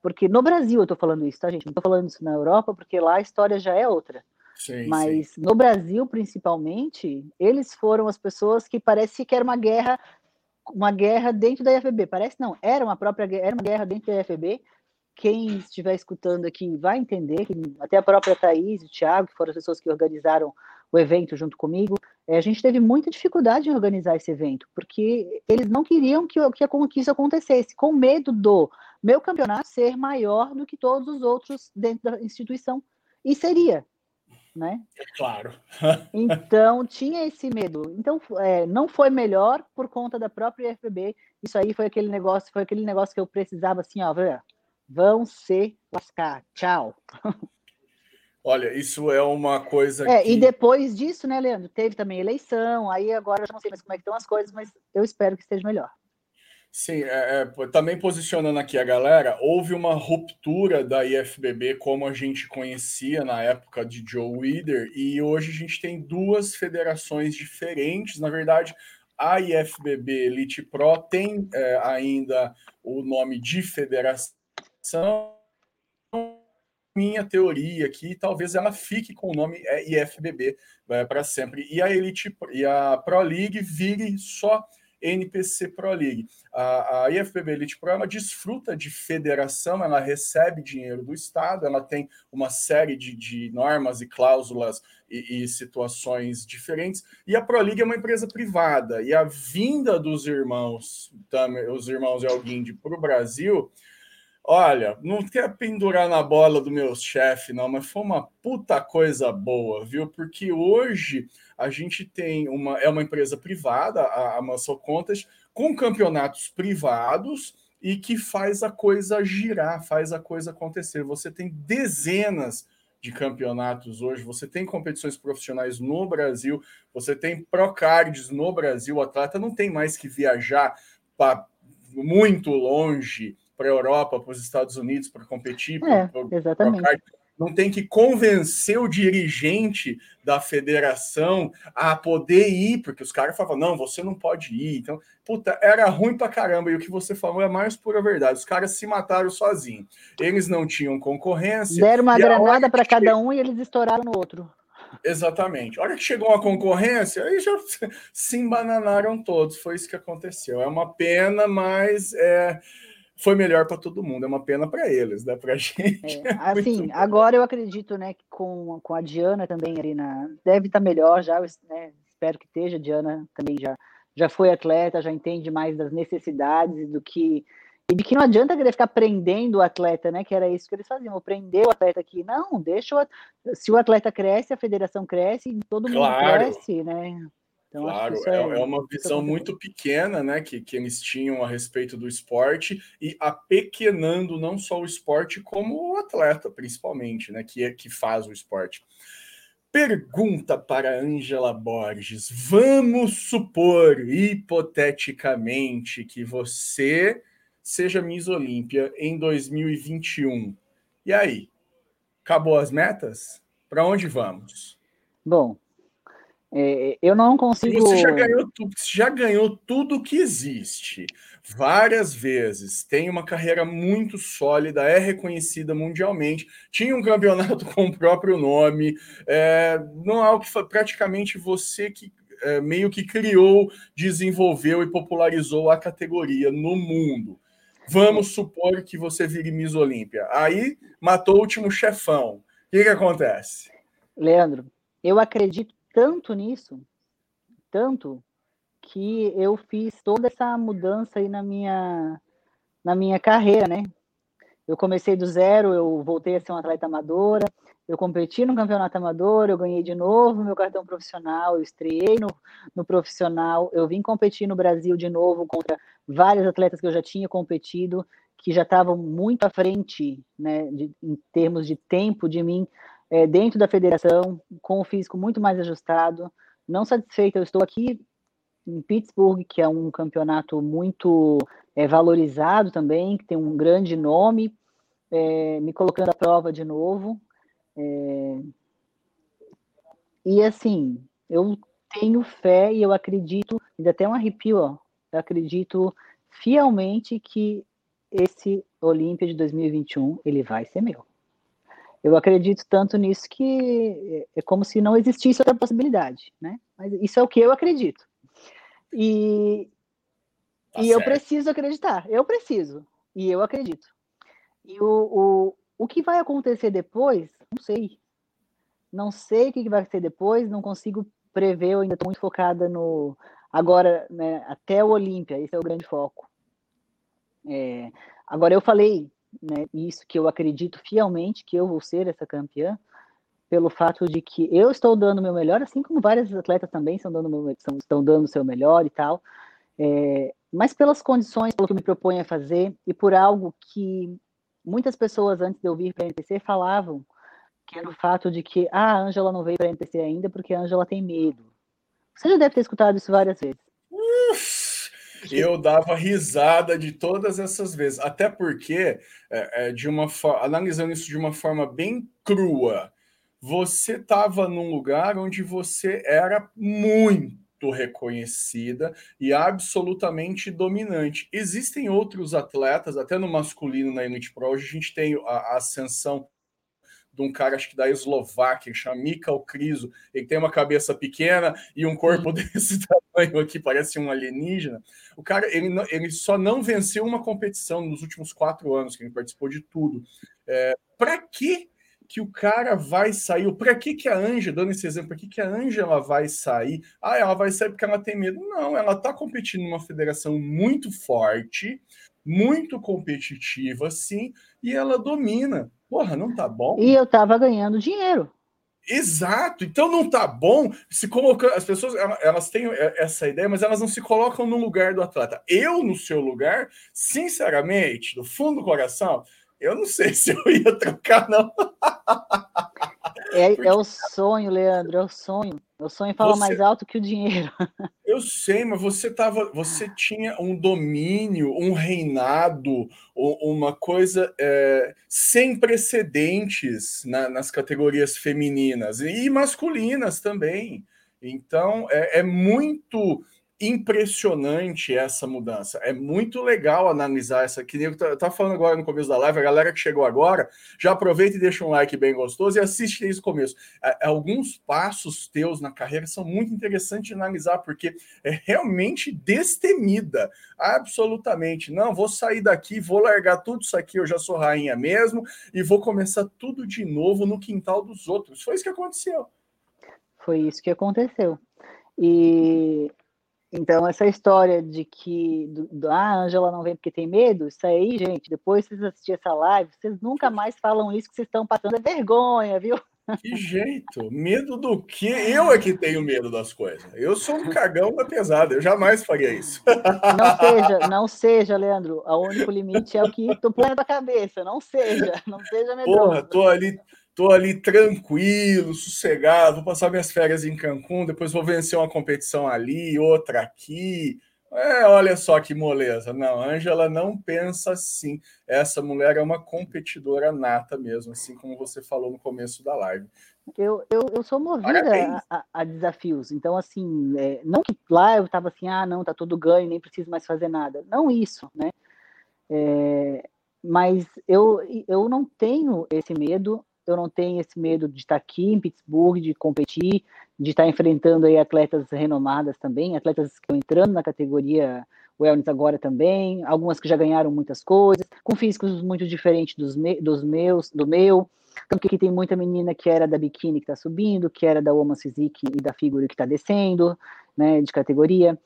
Porque no Brasil eu estou falando isso, tá, gente? Não estou falando isso na Europa, porque lá a história já é outra. Sim, Mas sim. no Brasil, principalmente, eles foram as pessoas que parece que era uma guerra, uma guerra dentro da IFB. Parece não, era uma própria era uma guerra dentro da IFB. Quem estiver escutando aqui vai entender que até a própria Thaís e o Thiago, que foram as pessoas que organizaram o evento junto comigo, a gente teve muita dificuldade em organizar esse evento, porque eles não queriam que, que, que isso acontecesse, com medo do meu campeonato ser maior do que todos os outros dentro da instituição. E seria, né? É claro. *laughs* então, tinha esse medo. Então, é, não foi melhor por conta da própria IFBB. Isso aí foi aquele negócio, foi aquele negócio que eu precisava assim, ó, vão se lascar. Tchau. *laughs* Olha, isso é uma coisa é, que... E depois disso, né, Leandro, teve também eleição, aí agora eu já não sei mais como é que estão as coisas, mas eu espero que esteja melhor. Sim, é, é, também posicionando aqui a galera, houve uma ruptura da IFBB como a gente conhecia na época de Joe Weider, e hoje a gente tem duas federações diferentes. Na verdade, a IFBB Elite Pro tem é, ainda o nome de federação, minha teoria aqui, talvez ela fique com o nome IFBB é, para sempre. E a Elite e a Pro League vire só NPC Pro League. A, a IFBB Elite Pro ela desfruta de federação, ela recebe dinheiro do Estado, ela tem uma série de, de normas e cláusulas e, e, situações diferentes. E a Pro League é uma empresa privada. E a vinda dos irmãos, os irmãos Elguinde para o Brasil Olha, não quer pendurar na bola do meu chefe, não, mas foi uma puta coisa boa, viu? Porque hoje a gente tem uma. É uma empresa privada, a, a Muscle Contas, com campeonatos privados e que faz a coisa girar, faz a coisa acontecer. Você tem dezenas de campeonatos hoje, você tem competições profissionais no Brasil, você tem procards no Brasil, o atleta não tem mais que viajar para muito longe para a Europa, para os Estados Unidos para competir. É, exatamente. não tem que convencer o dirigente da federação a poder ir, porque os caras falavam, não, você não pode ir. Então, puta, era ruim pra caramba. E o que você falou é a mais pura verdade. Os caras se mataram sozinhos. Eles não tinham concorrência. Deram uma granada para cada um e eles estouraram no outro. Exatamente. A hora que chegou a concorrência, aí já *laughs* se embananaram todos. Foi isso que aconteceu. É uma pena, mas é, foi melhor para todo mundo. É uma pena para eles, né? Para a *laughs* gente. É, assim, agora eu acredito, né, que com, com a Diana também ali na. Deve estar tá melhor já, né? Espero que esteja. A Diana também já, já foi atleta, já entende mais das necessidades do que e de que não adianta querer ficar prendendo o atleta, né? Que era isso que eles faziam, prender o atleta aqui. Não, deixa o se o atleta cresce, a federação cresce, todo mundo claro. cresce, né? Então, claro, é, é, é, uma visão muito pequena, né, que, que eles tinham a respeito do esporte e apequenando não só o esporte como o atleta, principalmente, né, que é que faz o esporte. Pergunta para Angela Borges: Vamos supor hipoteticamente que você seja Miss Olímpia em 2021. E aí? Acabou as metas? Para onde vamos? Bom, é, eu não consigo. Você já ganhou, tudo, já ganhou tudo que existe várias vezes, tem uma carreira muito sólida, é reconhecida mundialmente, tinha um campeonato *laughs* com o próprio nome, é, não é algo que foi praticamente você que é, meio que criou, desenvolveu e popularizou a categoria no mundo. Vamos supor que você vire Miss Olímpia. Aí matou o último chefão. O que, que acontece? Leandro, eu acredito tanto nisso, tanto, que eu fiz toda essa mudança aí na minha, na minha carreira, né? Eu comecei do zero, eu voltei a ser uma atleta amadora, eu competi no campeonato amador, eu ganhei de novo meu cartão profissional, eu estreiei no, no profissional, eu vim competir no Brasil de novo contra vários atletas que eu já tinha competido, que já estavam muito à frente, né, de, em termos de tempo de mim, é, dentro da federação, com o físico muito mais ajustado. Não satisfeito, eu estou aqui em Pittsburgh, que é um campeonato muito é, valorizado também, que tem um grande nome, é, me colocando à prova de novo. É... E assim, eu tenho fé e eu acredito, ainda até um arrepio, ó, eu acredito fielmente que esse Olímpia de 2021 ele vai ser meu. Eu acredito tanto nisso que é como se não existisse outra possibilidade, né? Mas isso é o que eu acredito. E, tá e eu preciso acreditar. Eu preciso. E eu acredito. E o, o, o que vai acontecer depois, não sei. Não sei o que vai ser depois, não consigo prever, eu ainda estou muito focada no. Agora, né, até o Olímpia, esse é o grande foco. É, agora, eu falei né, isso que eu acredito fielmente que eu vou ser essa campeã, pelo fato de que eu estou dando o meu melhor, assim como vários atletas também estão dando, meu, estão, dando o seu melhor e tal, é, mas pelas condições, pelo que eu me proponho a fazer e por algo que muitas pessoas antes de eu vir para a NPC falavam que era o fato de que ah, a Ângela não veio para a NPC ainda porque a Ângela tem medo. Você já deve ter escutado isso várias vezes. Eu dava risada de todas essas vezes, até porque, é, é, de uma analisando isso de uma forma bem crua, você estava num lugar onde você era muito reconhecida e absolutamente dominante. Existem outros atletas, até no masculino na Elite Pro, hoje a gente tem a, a ascensão de um cara, acho que da Eslováquia, chama Mikal Kriso. Ele tem uma cabeça pequena e um corpo desse *laughs* tamanho aqui, parece um alienígena. O cara, ele, ele só não venceu uma competição nos últimos quatro anos, que ele participou de tudo. É, Para que que o cara vai sair? Para que, que a Anja, dando esse exemplo, para que, que a Ângela vai sair? Ah, ela vai sair porque ela tem medo. Não, ela está competindo numa federação muito forte, muito competitiva, sim, e ela domina. Porra, não tá bom? E eu tava ganhando dinheiro. Exato. Então não tá bom se colocar. As pessoas elas têm essa ideia, mas elas não se colocam no lugar do atleta. Eu, no seu lugar, sinceramente, do fundo do coração, eu não sei *laughs* se eu ia trocar, não. *laughs* É, Porque... é o sonho, Leandro, é o sonho. O sonho fala você... mais alto que o dinheiro. *laughs* Eu sei, mas você tava, você tinha um domínio, um reinado, uma coisa é, sem precedentes na, nas categorias femininas e masculinas também. Então é, é muito impressionante essa mudança. É muito legal analisar essa. Que eu estava falando agora no começo da live, a galera que chegou agora, já aproveita e deixa um like bem gostoso e assiste desde o começo. Alguns passos teus na carreira são muito interessantes de analisar, porque é realmente destemida. Absolutamente. Não, vou sair daqui, vou largar tudo isso aqui, eu já sou rainha mesmo, e vou começar tudo de novo no quintal dos outros. Foi isso que aconteceu. Foi isso que aconteceu. E então, essa história de que do, do, ah, a Angela não vem porque tem medo, isso aí, gente, depois vocês assistirem essa live, vocês nunca mais falam isso que vocês estão passando é vergonha, viu? Que jeito? Medo do quê? Eu é que tenho medo das coisas. Eu sou um cagão da pesada, eu jamais faria isso. Não seja, não seja, Leandro. O único limite é o que tu põe na cabeça. Não seja, não seja medroso. Porra, tô ali Estou ali tranquilo, sossegado, vou passar minhas férias em Cancún, depois vou vencer uma competição ali, outra aqui. É, olha só que moleza. Não, Ângela não pensa assim. Essa mulher é uma competidora nata mesmo, assim como você falou no começo da live. Eu, eu, eu sou movida a, a, desafios. Então, assim, é, não que lá eu estava assim, ah, não, tá tudo ganho, nem preciso mais fazer nada. Não isso, né? É, mas eu, eu não tenho esse medo eu não tenho esse medo de estar aqui em Pittsburgh, de competir, de estar enfrentando aí atletas renomadas também, atletas que estão entrando na categoria wellness agora também, algumas que já ganharam muitas coisas, com físicos muito diferentes dos, me, dos meus, do meu. Tanto que tem muita menina que era da biquíni que está subindo, que era da Woman's Physique e da Figure que está descendo, né, de categoria.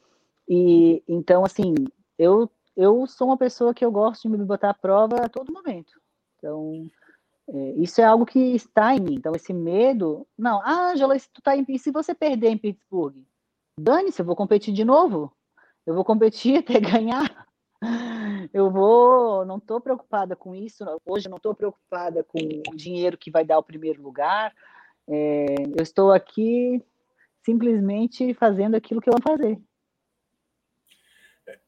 E então, assim, eu eu sou uma pessoa que eu gosto de me botar à prova a todo momento. Então, isso é algo que está em mim. Então, esse medo. Não, ah, Angela, se, tu tá em, se você perder em Pittsburgh, dane-se, eu vou competir de novo. Eu vou competir *laughs* até ganhar. Eu vou. Não estou preocupada com isso. Hoje, não estou preocupada com o dinheiro que vai dar o primeiro lugar. É, eu estou aqui simplesmente fazendo aquilo que eu amo fazer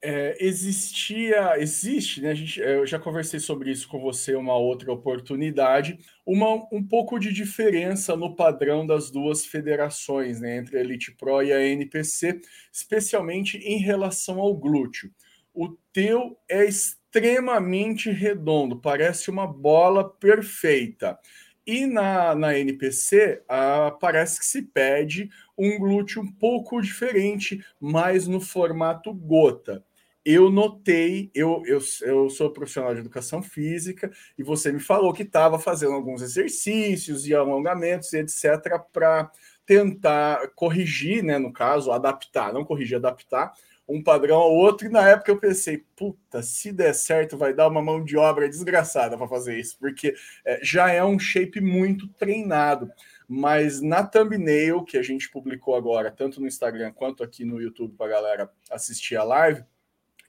é, existia, existe, né? Gente, eu já conversei sobre isso com você uma outra oportunidade, uma, um pouco de diferença no padrão das duas federações, né? Entre a Elite Pro e a NPC, especialmente em relação ao glúteo. O teu é extremamente redondo, parece uma bola perfeita. E na, na NPC, ah, parece que se pede um glúteo um pouco diferente, mais no formato gota. Eu notei, eu, eu, eu sou profissional de educação física, e você me falou que estava fazendo alguns exercícios e alongamentos, etc., para tentar corrigir, né, no caso, adaptar, não corrigir, adaptar um padrão ao outro, e na época eu pensei, puta, se der certo, vai dar uma mão de obra desgraçada para fazer isso, porque é, já é um shape muito treinado. Mas na thumbnail que a gente publicou agora, tanto no Instagram quanto aqui no YouTube para galera assistir a live,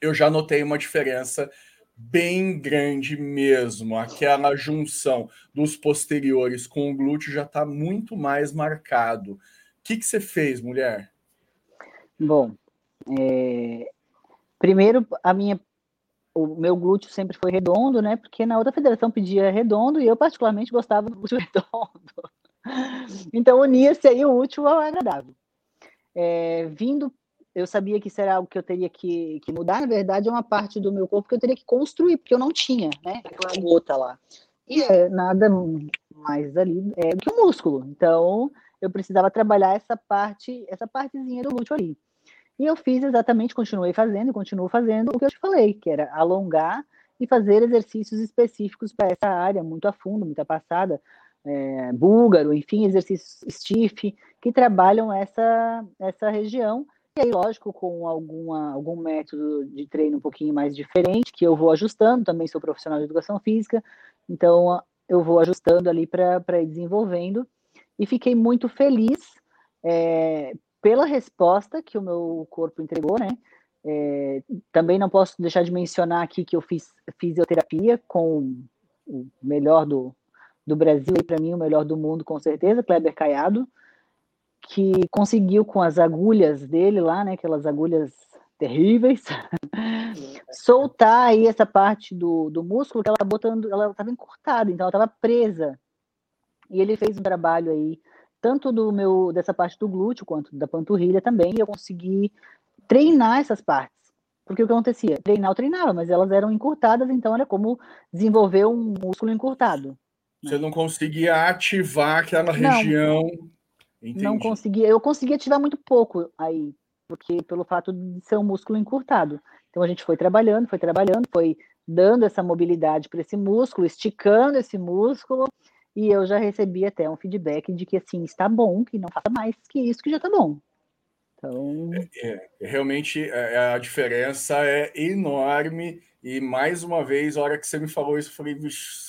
eu já notei uma diferença bem grande mesmo. Aquela junção dos posteriores com o glúteo já está muito mais marcado. O que, que você fez, mulher? Bom, é, primeiro, a minha, o meu glúteo sempre foi redondo, né? Porque na outra federação pedia redondo e eu particularmente gostava do glúteo *laughs* redondo. Então unia-se aí o útil ao agradável. É, vindo, eu sabia que era algo que eu teria que, que, mudar. Na verdade, é uma parte do meu corpo que eu teria que construir, porque eu não tinha, né? Aquela gota lá. E é nada mais ali é, do que o músculo. Então, eu precisava trabalhar essa parte, essa partezinha do glúteo ali. E eu fiz exatamente, continuei fazendo e continuo fazendo o que eu te falei, que era alongar e fazer exercícios específicos para essa área, muito a fundo, muita passada, é, búlgaro, enfim, exercícios stiff, que trabalham essa, essa região. E aí, lógico, com alguma, algum método de treino um pouquinho mais diferente, que eu vou ajustando, também sou profissional de educação física, então eu vou ajustando ali para ir desenvolvendo. E fiquei muito feliz é, pela resposta que o meu corpo entregou, né? É, também não posso deixar de mencionar aqui que eu fiz fisioterapia com o melhor do, do Brasil e para mim o melhor do mundo com certeza, Kleber Caiado, que conseguiu com as agulhas dele lá, né, aquelas agulhas terríveis, *laughs* soltar aí essa parte do, do músculo que ela botando, ela estava encurtada, então ela estava presa. E ele fez um trabalho aí, tanto do meu dessa parte do glúteo quanto da panturrilha também, e eu consegui treinar essas partes. Porque o que acontecia? Treinar eu treinava, mas elas eram encurtadas, então era como desenvolver um músculo encurtado. Você não conseguia ativar aquela não, região. Entendi. Não conseguia. Eu conseguia ativar muito pouco aí, porque pelo fato de ser um músculo encurtado. Então a gente foi trabalhando, foi trabalhando, foi dando essa mobilidade para esse músculo, esticando esse músculo, e eu já recebi até um feedback de que assim está bom, que não faça mais que isso, que já está bom. Então... É, é, realmente é, a diferença é enorme e mais uma vez, a hora que você me falou isso, eu falei,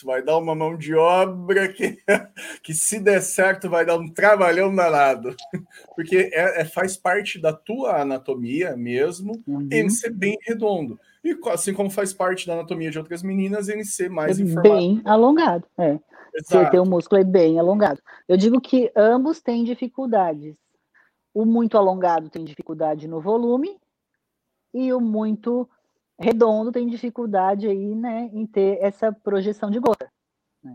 vai dar uma mão de obra que, *laughs* que se der certo vai dar um trabalhão danado. *laughs* Porque é, é faz parte da tua anatomia mesmo uhum. ele ser bem redondo. E assim como faz parte da anatomia de outras meninas, ele ser mais é informado. Bem alongado, é. Você ter o músculo é bem alongado. Eu digo que ambos têm dificuldades. O muito alongado tem dificuldade no volume e o muito redondo tem dificuldade aí, né, em ter essa projeção de gota. Né?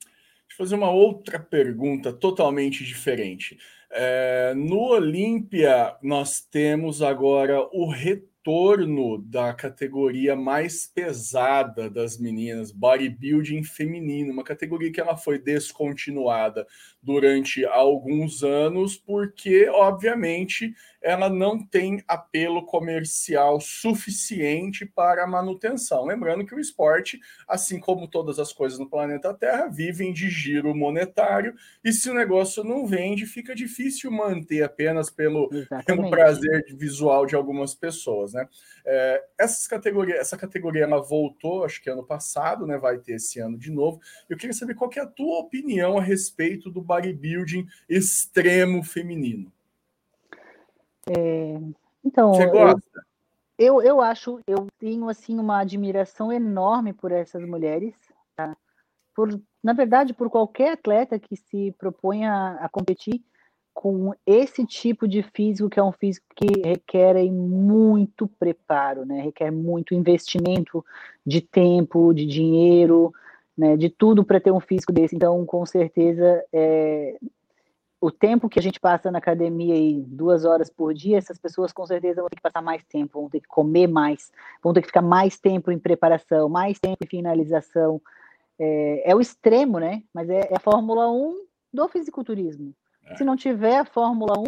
Deixa eu fazer uma outra pergunta totalmente diferente. É, no Olímpia, nós temos agora o retorno retorno da categoria mais pesada das meninas, bodybuilding feminino, uma categoria que ela foi descontinuada durante alguns anos, porque, obviamente, ela não tem apelo comercial suficiente para a manutenção. Lembrando que o esporte, assim como todas as coisas no planeta Terra, vivem de giro monetário, e se o negócio não vende, fica difícil manter apenas pelo, pelo prazer visual de algumas pessoas. Né? É, essas categorias, essa categoria ela voltou, acho que ano passado, né? vai ter esse ano de novo. Eu queria saber qual é a tua opinião a respeito do bodybuilding extremo feminino. É, então, Você gosta? Eu, eu, eu, acho, eu tenho assim uma admiração enorme por essas mulheres, tá? Por, na verdade, por qualquer atleta que se proponha a competir com esse tipo de físico, que é um físico que requer muito preparo, né? Requer muito investimento de tempo, de dinheiro, né? De tudo para ter um físico desse. Então, com certeza, é, o tempo que a gente passa na academia aí, duas horas por dia, essas pessoas com certeza vão ter que passar mais tempo, vão ter que comer mais, vão ter que ficar mais tempo em preparação, mais tempo em finalização. É, é o extremo, né? Mas é, é, a Fórmula 1 do fisiculturismo. É. Se não tiver a Fórmula 1.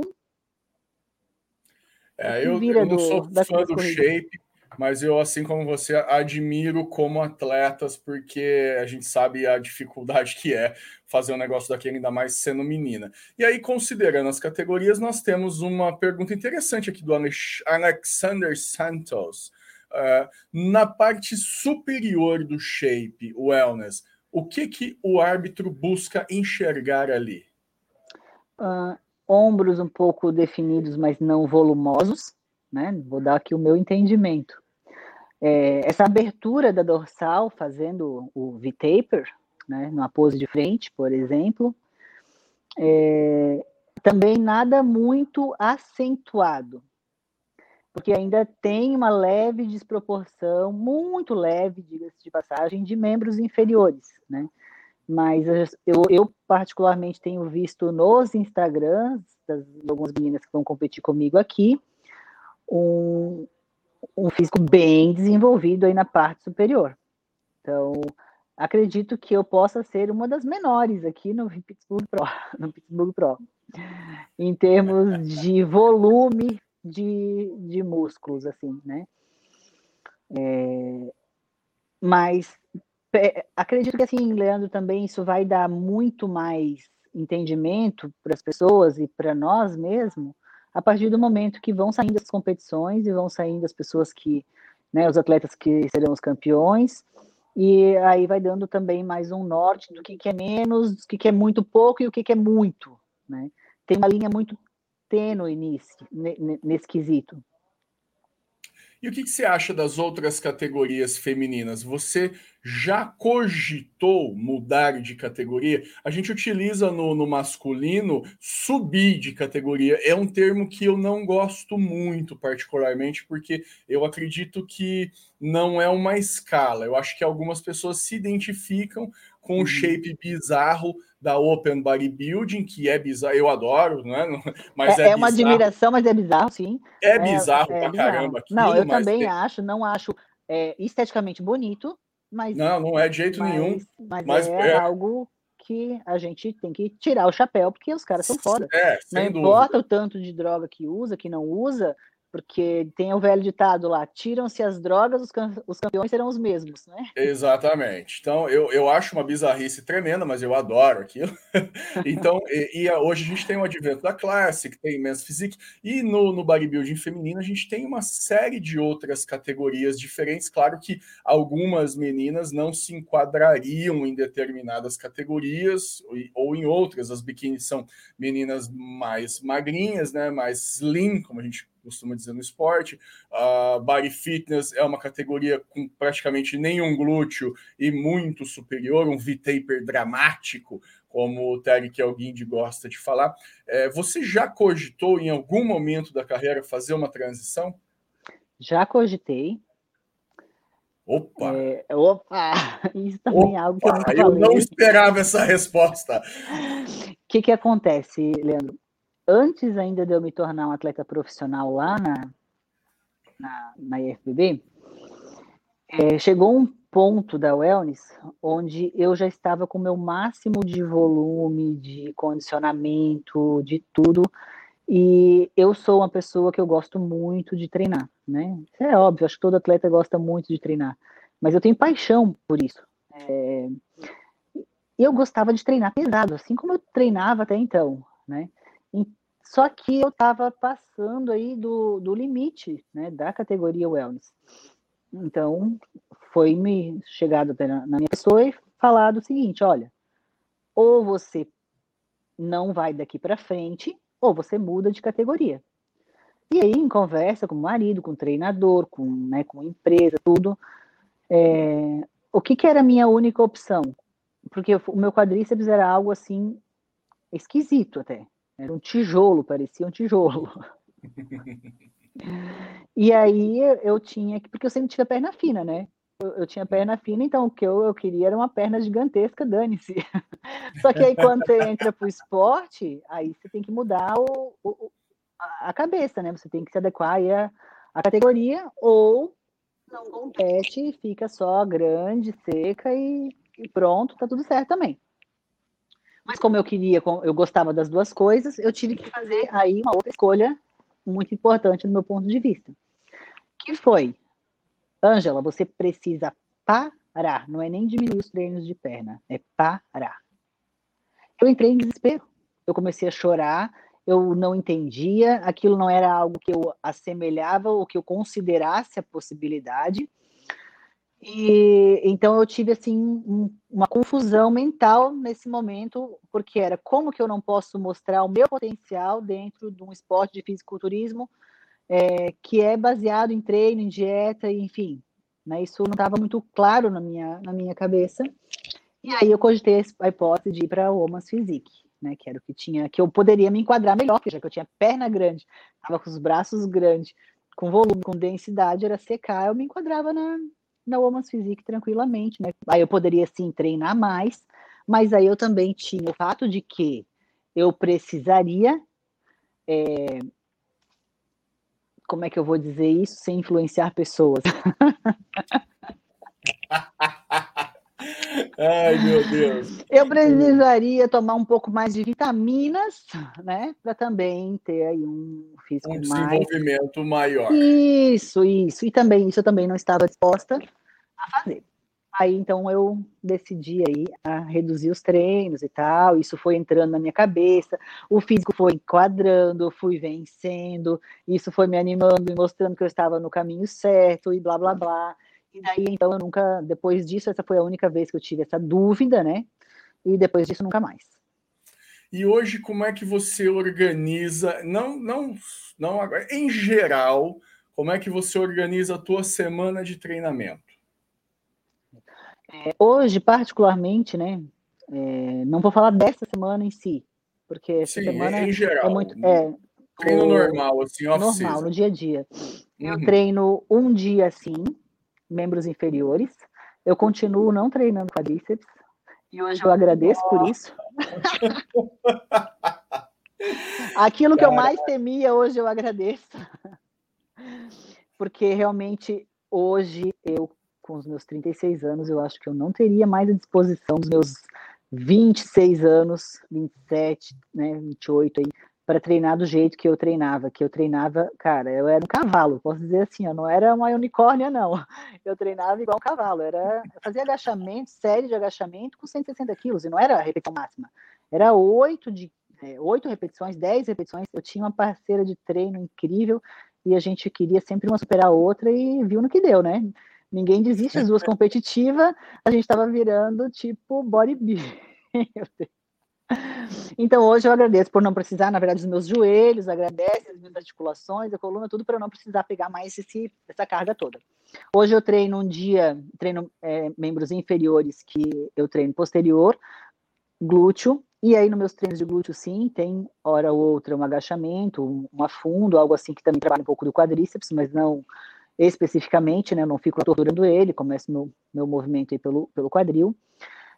É, eu, eu não do, sou fã do shape, mas eu, assim como você, admiro como atletas, porque a gente sabe a dificuldade que é fazer um negócio daquele, ainda mais sendo menina. E aí, considerando as categorias, nós temos uma pergunta interessante aqui do Alexander Santos. Uh, na parte superior do shape, wellness, o que, que o árbitro busca enxergar ali? Uh, ombros um pouco definidos, mas não volumosos né? Vou dar aqui o meu entendimento. É, essa abertura da dorsal, fazendo o V-taper, né, numa pose de frente, por exemplo, é, também nada muito acentuado, porque ainda tem uma leve desproporção, muito leve, diga-se de passagem, de membros inferiores, né? Mas eu, eu, particularmente tenho visto nos Instagrams das algumas meninas que vão competir comigo aqui, um, um físico bem desenvolvido aí na parte superior. Então, acredito que eu possa ser uma das menores aqui no Pittsburgh Pro, *laughs* no Pittsburgh Pro em termos de volume de, de músculos, assim, né? É, mas acredito que, assim, Leandro, também isso vai dar muito mais entendimento para as pessoas e para nós mesmos a partir do momento que vão saindo as competições e vão saindo as pessoas que, né, os atletas que serão os campeões, e aí vai dando também mais um norte do que, que é menos, do que, que é muito pouco e o que, que é muito, né? Tem uma linha muito tênue nesse, nesse quesito. E o que, que, você acha das outras categorias femininas? Você já cogitou mudar de categoria? A gente utiliza no, no, masculino subir de categoria. É um termo que eu não gosto muito, particularmente, porque eu acredito que não é uma escala. Eu acho que algumas pessoas se identificam com o uhum. shape bizarro da Open Bodybuilding, que é bizarro, eu adoro, né? *laughs* Mas é, é, é uma admiração, mas é bizarro, sim. É, é bizarro é, pra bizarro. caramba. Aquilo, não, eu também tem... acho, não acho é, esteticamente bonito, mas. Não, não é de jeito mas, nenhum. Mas, mas é, é, algo que a gente tem que tirar o chapéu, porque os caras são foda. É, não importa o tanto de droga que usa, que não usa, porque tem o velho ditado lá: tiram-se as drogas, os, os campeões serão os mesmos, né? Exatamente. Então, eu, eu acho uma bizarrice tremenda, mas eu adoro aquilo. *laughs* então, e, e, hoje a gente tem o advento da Classic, tem Men's Physique, e no, no bodybuilding feminino a gente tem uma série de outras categorias diferentes. Claro que algumas meninas não se enquadrariam em determinadas categorias ou em outras. As biquínis são meninas mais magrinhas, né? Mais slim, como a gente costuma dizer no esporte. A uh, body fitness é uma categoria com praticamente nenhum glúteo e muito superior, um V-taper dramático, como o Tarek Alguinde gosta de falar. É, você já cogitou em algum momento da carreira fazer uma transição? Já cogitei. Opa! É, opa! *laughs* Isso também opa, é algo que eu nunca Eu não esperava essa resposta. O *laughs* que, que acontece, Leandro? Antes ainda de eu me tornar um atleta profissional lá na, na, na IFBB, é, chegou um ponto da wellness onde eu já estava com o meu máximo de volume, de condicionamento, de tudo, e eu sou uma pessoa que eu gosto muito de treinar, né? Isso é óbvio, acho que todo atleta gosta muito de treinar, mas eu tenho paixão por isso. É, eu gostava de treinar pesado, assim como eu treinava até então, né? Só que eu estava passando aí do, do limite né, da categoria wellness. Então, foi me chegado na, na minha pessoa e falado o seguinte: olha, ou você não vai daqui para frente, ou você muda de categoria. E aí, em conversa com o marido, com o treinador, com, né, com a empresa, tudo, é, o que, que era a minha única opção? Porque o meu quadríceps era algo assim esquisito até. Era um tijolo, parecia um tijolo. e aí eu tinha que, porque eu sempre tive a perna fina, né? Eu, eu tinha perna fina, então o que eu, eu queria era uma perna gigantesca, dane-se. *laughs* Só que aí quando você entra pro esporte, aí você tem que mudar o, o a cabeça, né? Você tem que se adequar à, à categoria, ou não compete, fica só grande, seca e, e pronto, tá tudo certo também. Mas como eu queria, eu gostava das duas coisas, eu tive que fazer aí uma outra escolha muito importante do meu ponto de vista. Que foi, Ângela, você precisa parar, não é nem diminuir os treinos de perna, é parar. Eu entrei em desespero. Eu comecei a chorar, eu não entendia, aquilo não era algo que eu assemelhava ou que eu considerasse a possibilidade. E então eu tive assim um, uma confusão mental nesse momento, porque era como que eu não posso mostrar o meu potencial dentro de um esporte de fisiculturismo é, que é baseado em treino, em dieta, enfim. Né, isso não estava muito claro na minha, na minha cabeça. E aí eu cogitei a hipótese de ir para o Woman's Physique, né, que era o que tinha, que eu poderia me enquadrar melhor, já que eu tinha perna grande, estava com os braços grandes, com volume, com densidade, era secar, eu me enquadrava na, na Woman's Physique tranquilamente, né? Aí eu poderia sim treinar mais, mas aí eu também tinha o fato de que eu precisaria é... como é que eu vou dizer isso sem influenciar pessoas? *laughs* Ai, meu Deus. Eu precisaria tomar um pouco mais de vitaminas, né? Para também ter aí um físico um desenvolvimento mais... maior. Isso, isso. E também, isso eu também não estava disposta a fazer. Aí então eu decidi aí a reduzir os treinos e tal, isso foi entrando na minha cabeça, o físico foi enquadrando, fui vencendo, isso foi me animando e mostrando que eu estava no caminho certo e blá blá blá. E daí então eu nunca, depois disso, essa foi a única vez que eu tive essa dúvida, né? E depois disso nunca mais. E hoje como é que você organiza, não não não em geral, como é que você organiza a tua semana de treinamento? É, hoje, particularmente, né? É, não vou falar dessa semana em si, porque essa Sim, semana em geral, é muito. É, treino o, normal, assim, Normal, no dia a dia. Uhum. Eu treino um dia assim, membros inferiores. Eu continuo não treinando quadríceps. E hoje eu agradeço por isso. Aquilo que eu mais temia, hoje eu agradeço. Porque realmente hoje eu, com os meus 36 anos, eu acho que eu não teria mais a disposição dos meus 26 anos, 27, né, 28 aí, para treinar do jeito que eu treinava, que eu treinava, cara, eu era um cavalo, posso dizer assim, eu não era uma unicórnia, não. *laughs* Eu treinava igual um cavalo, era fazia agachamento, série de agachamento com 160 quilos, e não era a repetição máxima, era oito de é, oito repetições, dez repetições. Eu tinha uma parceira de treino incrível e a gente queria sempre uma superar a outra e viu no que deu, né? Ninguém desiste, as duas *laughs* competitivas, a gente estava virando tipo bodybuilder. *laughs* Então, hoje eu agradeço por não precisar, na verdade, dos meus joelhos, agradeço as minhas articulações, a coluna, tudo para não precisar pegar mais esse, essa carga toda. Hoje eu treino um dia, treino é, membros inferiores que eu treino posterior, glúteo, e aí nos meus treinos de glúteo, sim, tem hora ou outra um agachamento, um afundo, algo assim que também trabalha um pouco do quadríceps, mas não especificamente, né? Eu não fico torturando ele, começo meu, meu movimento aí pelo, pelo quadril.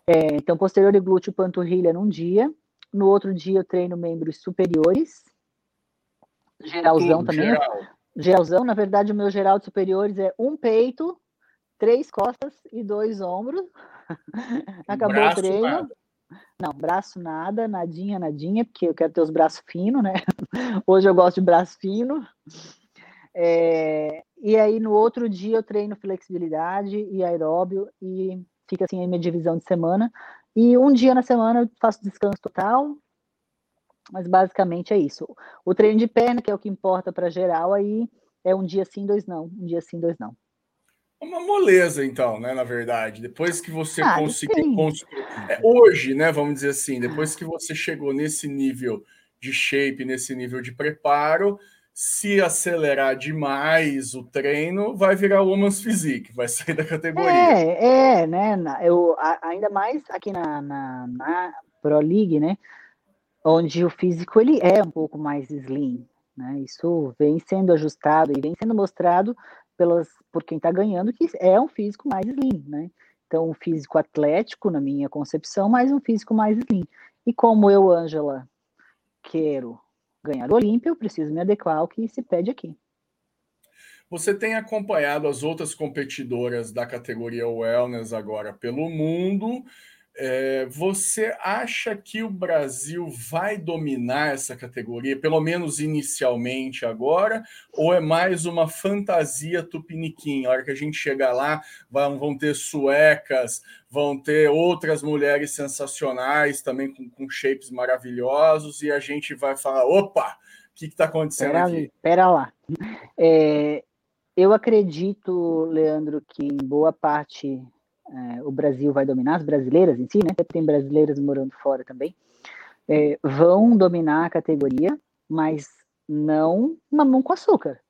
É, então, posterior e glúteo, panturrilha num dia. No outro dia eu treino membros superiores. Geralzão também. Geral. Geralzão, na verdade, o meu geral de superiores é um peito, três costas e dois ombros. *laughs* Acabou braço, o treino. Nada. Não, braço nada, nadinha, nadinha, porque eu quero ter os braços finos, né? *laughs* Hoje eu gosto de braço fino. É, e aí no outro dia eu treino flexibilidade e aeróbio e fica assim a minha divisão de semana. E um dia na semana eu faço descanso total, mas basicamente é isso. O treino de perna, que é o que importa para geral, aí é um dia sim, dois não. Um dia sim, dois não. Uma moleza, então, né? Na verdade, depois que você ah, conseguiu construir. É, hoje, né? Vamos dizer assim, depois que você chegou nesse nível de shape, nesse nível de preparo, se acelerar demais o treino, vai virar Woman's Physique, vai sair da categoria. É, é, né? Eu, ainda mais aqui na, na, na Pro League, né? Onde o físico ele é um pouco mais slim, né? Isso vem sendo ajustado e vem sendo mostrado pelas, por quem está ganhando que é um físico mais slim, né? Então, um físico atlético, na minha concepção, mas um físico mais slim. E como eu, Ângela, quero ganhar o Olímpia, eu preciso me adequar ao que se pede aqui. Você tem acompanhado as outras competidoras da categoria Wellness agora pelo mundo. É, você acha que o Brasil vai dominar essa categoria, pelo menos inicialmente agora, ou é mais uma fantasia tupiniquim? A hora que a gente chegar lá, vão, vão ter suecas, vão ter outras mulheres sensacionais, também com, com shapes maravilhosos, e a gente vai falar: opa, o que está acontecendo pera, aqui? Pera lá. É, eu acredito, Leandro, que em boa parte é, o Brasil vai dominar, as brasileiras em si, né? Tem brasileiras morando fora também, é, vão dominar a categoria, mas não mamão com açúcar.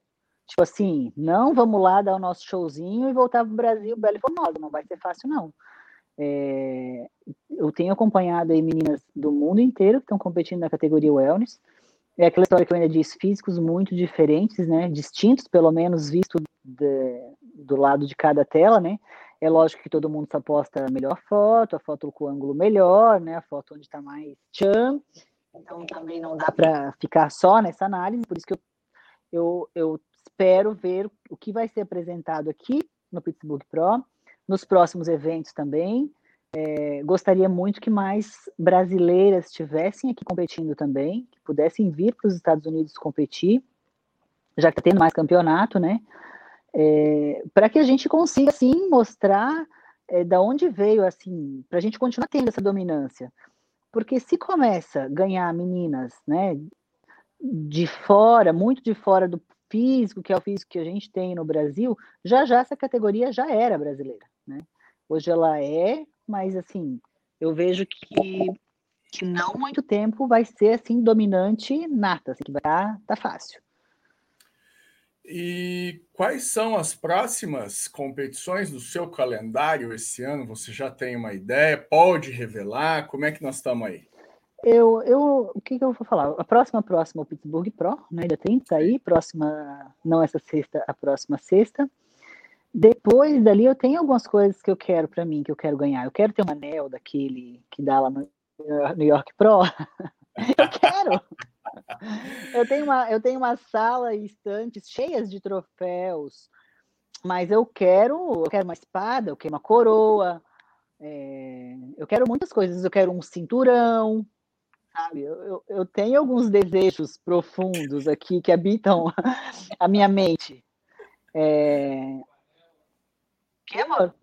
Tipo assim, não vamos lá dar o nosso showzinho e voltar para o Brasil belo e formosa, não vai ser fácil, não. É, eu tenho acompanhado aí meninas do mundo inteiro que estão competindo na categoria wellness. É aquela história que eu ainda disse, físicos muito diferentes, né? Distintos, pelo menos visto de, do lado de cada tela, né? É lógico que todo mundo só posta a melhor foto, a foto com ângulo melhor, né? A foto onde está mais tchan. Então também não dá para ficar só nessa análise, por isso que eu, eu, eu espero ver o que vai ser apresentado aqui no Pittsburgh Pro, nos próximos eventos também. É, gostaria muito que mais brasileiras estivessem aqui competindo também, que pudessem vir para os Estados Unidos competir, já que está tendo mais campeonato, né? É, para que a gente consiga, sim, mostrar é, da onde veio, assim, para a gente continuar tendo essa dominância. Porque se começa a ganhar meninas, né, de fora, muito de fora do físico, que é o físico que a gente tem no Brasil, já já essa categoria já era brasileira, né? Hoje ela é, mas assim, eu vejo que, que não muito tempo vai ser assim dominante nata, assim, que vai tá, tá fácil. E quais são as próximas competições do seu calendário esse ano? Você já tem uma ideia? Pode revelar? Como é que nós estamos aí? Eu, eu, o que, que eu vou falar? A próxima, próxima, o Pittsburgh Pro, né? Ainda tem, tá aí. Próxima, não essa sexta, a próxima sexta. Depois dali, eu tenho algumas coisas que eu quero para mim, que eu quero ganhar. Eu quero ter um anel daquele que dá lá no New York Pro. *laughs* eu quero. Eu tenho, uma, eu tenho uma sala e estantes cheias de troféus, mas eu quero, eu quero uma espada, eu quero uma coroa, é, eu quero muitas coisas, eu quero um cinturão, sabe? Eu, eu, eu, tenho alguns desejos profundos aqui que habitam a minha mente. É... Que amor?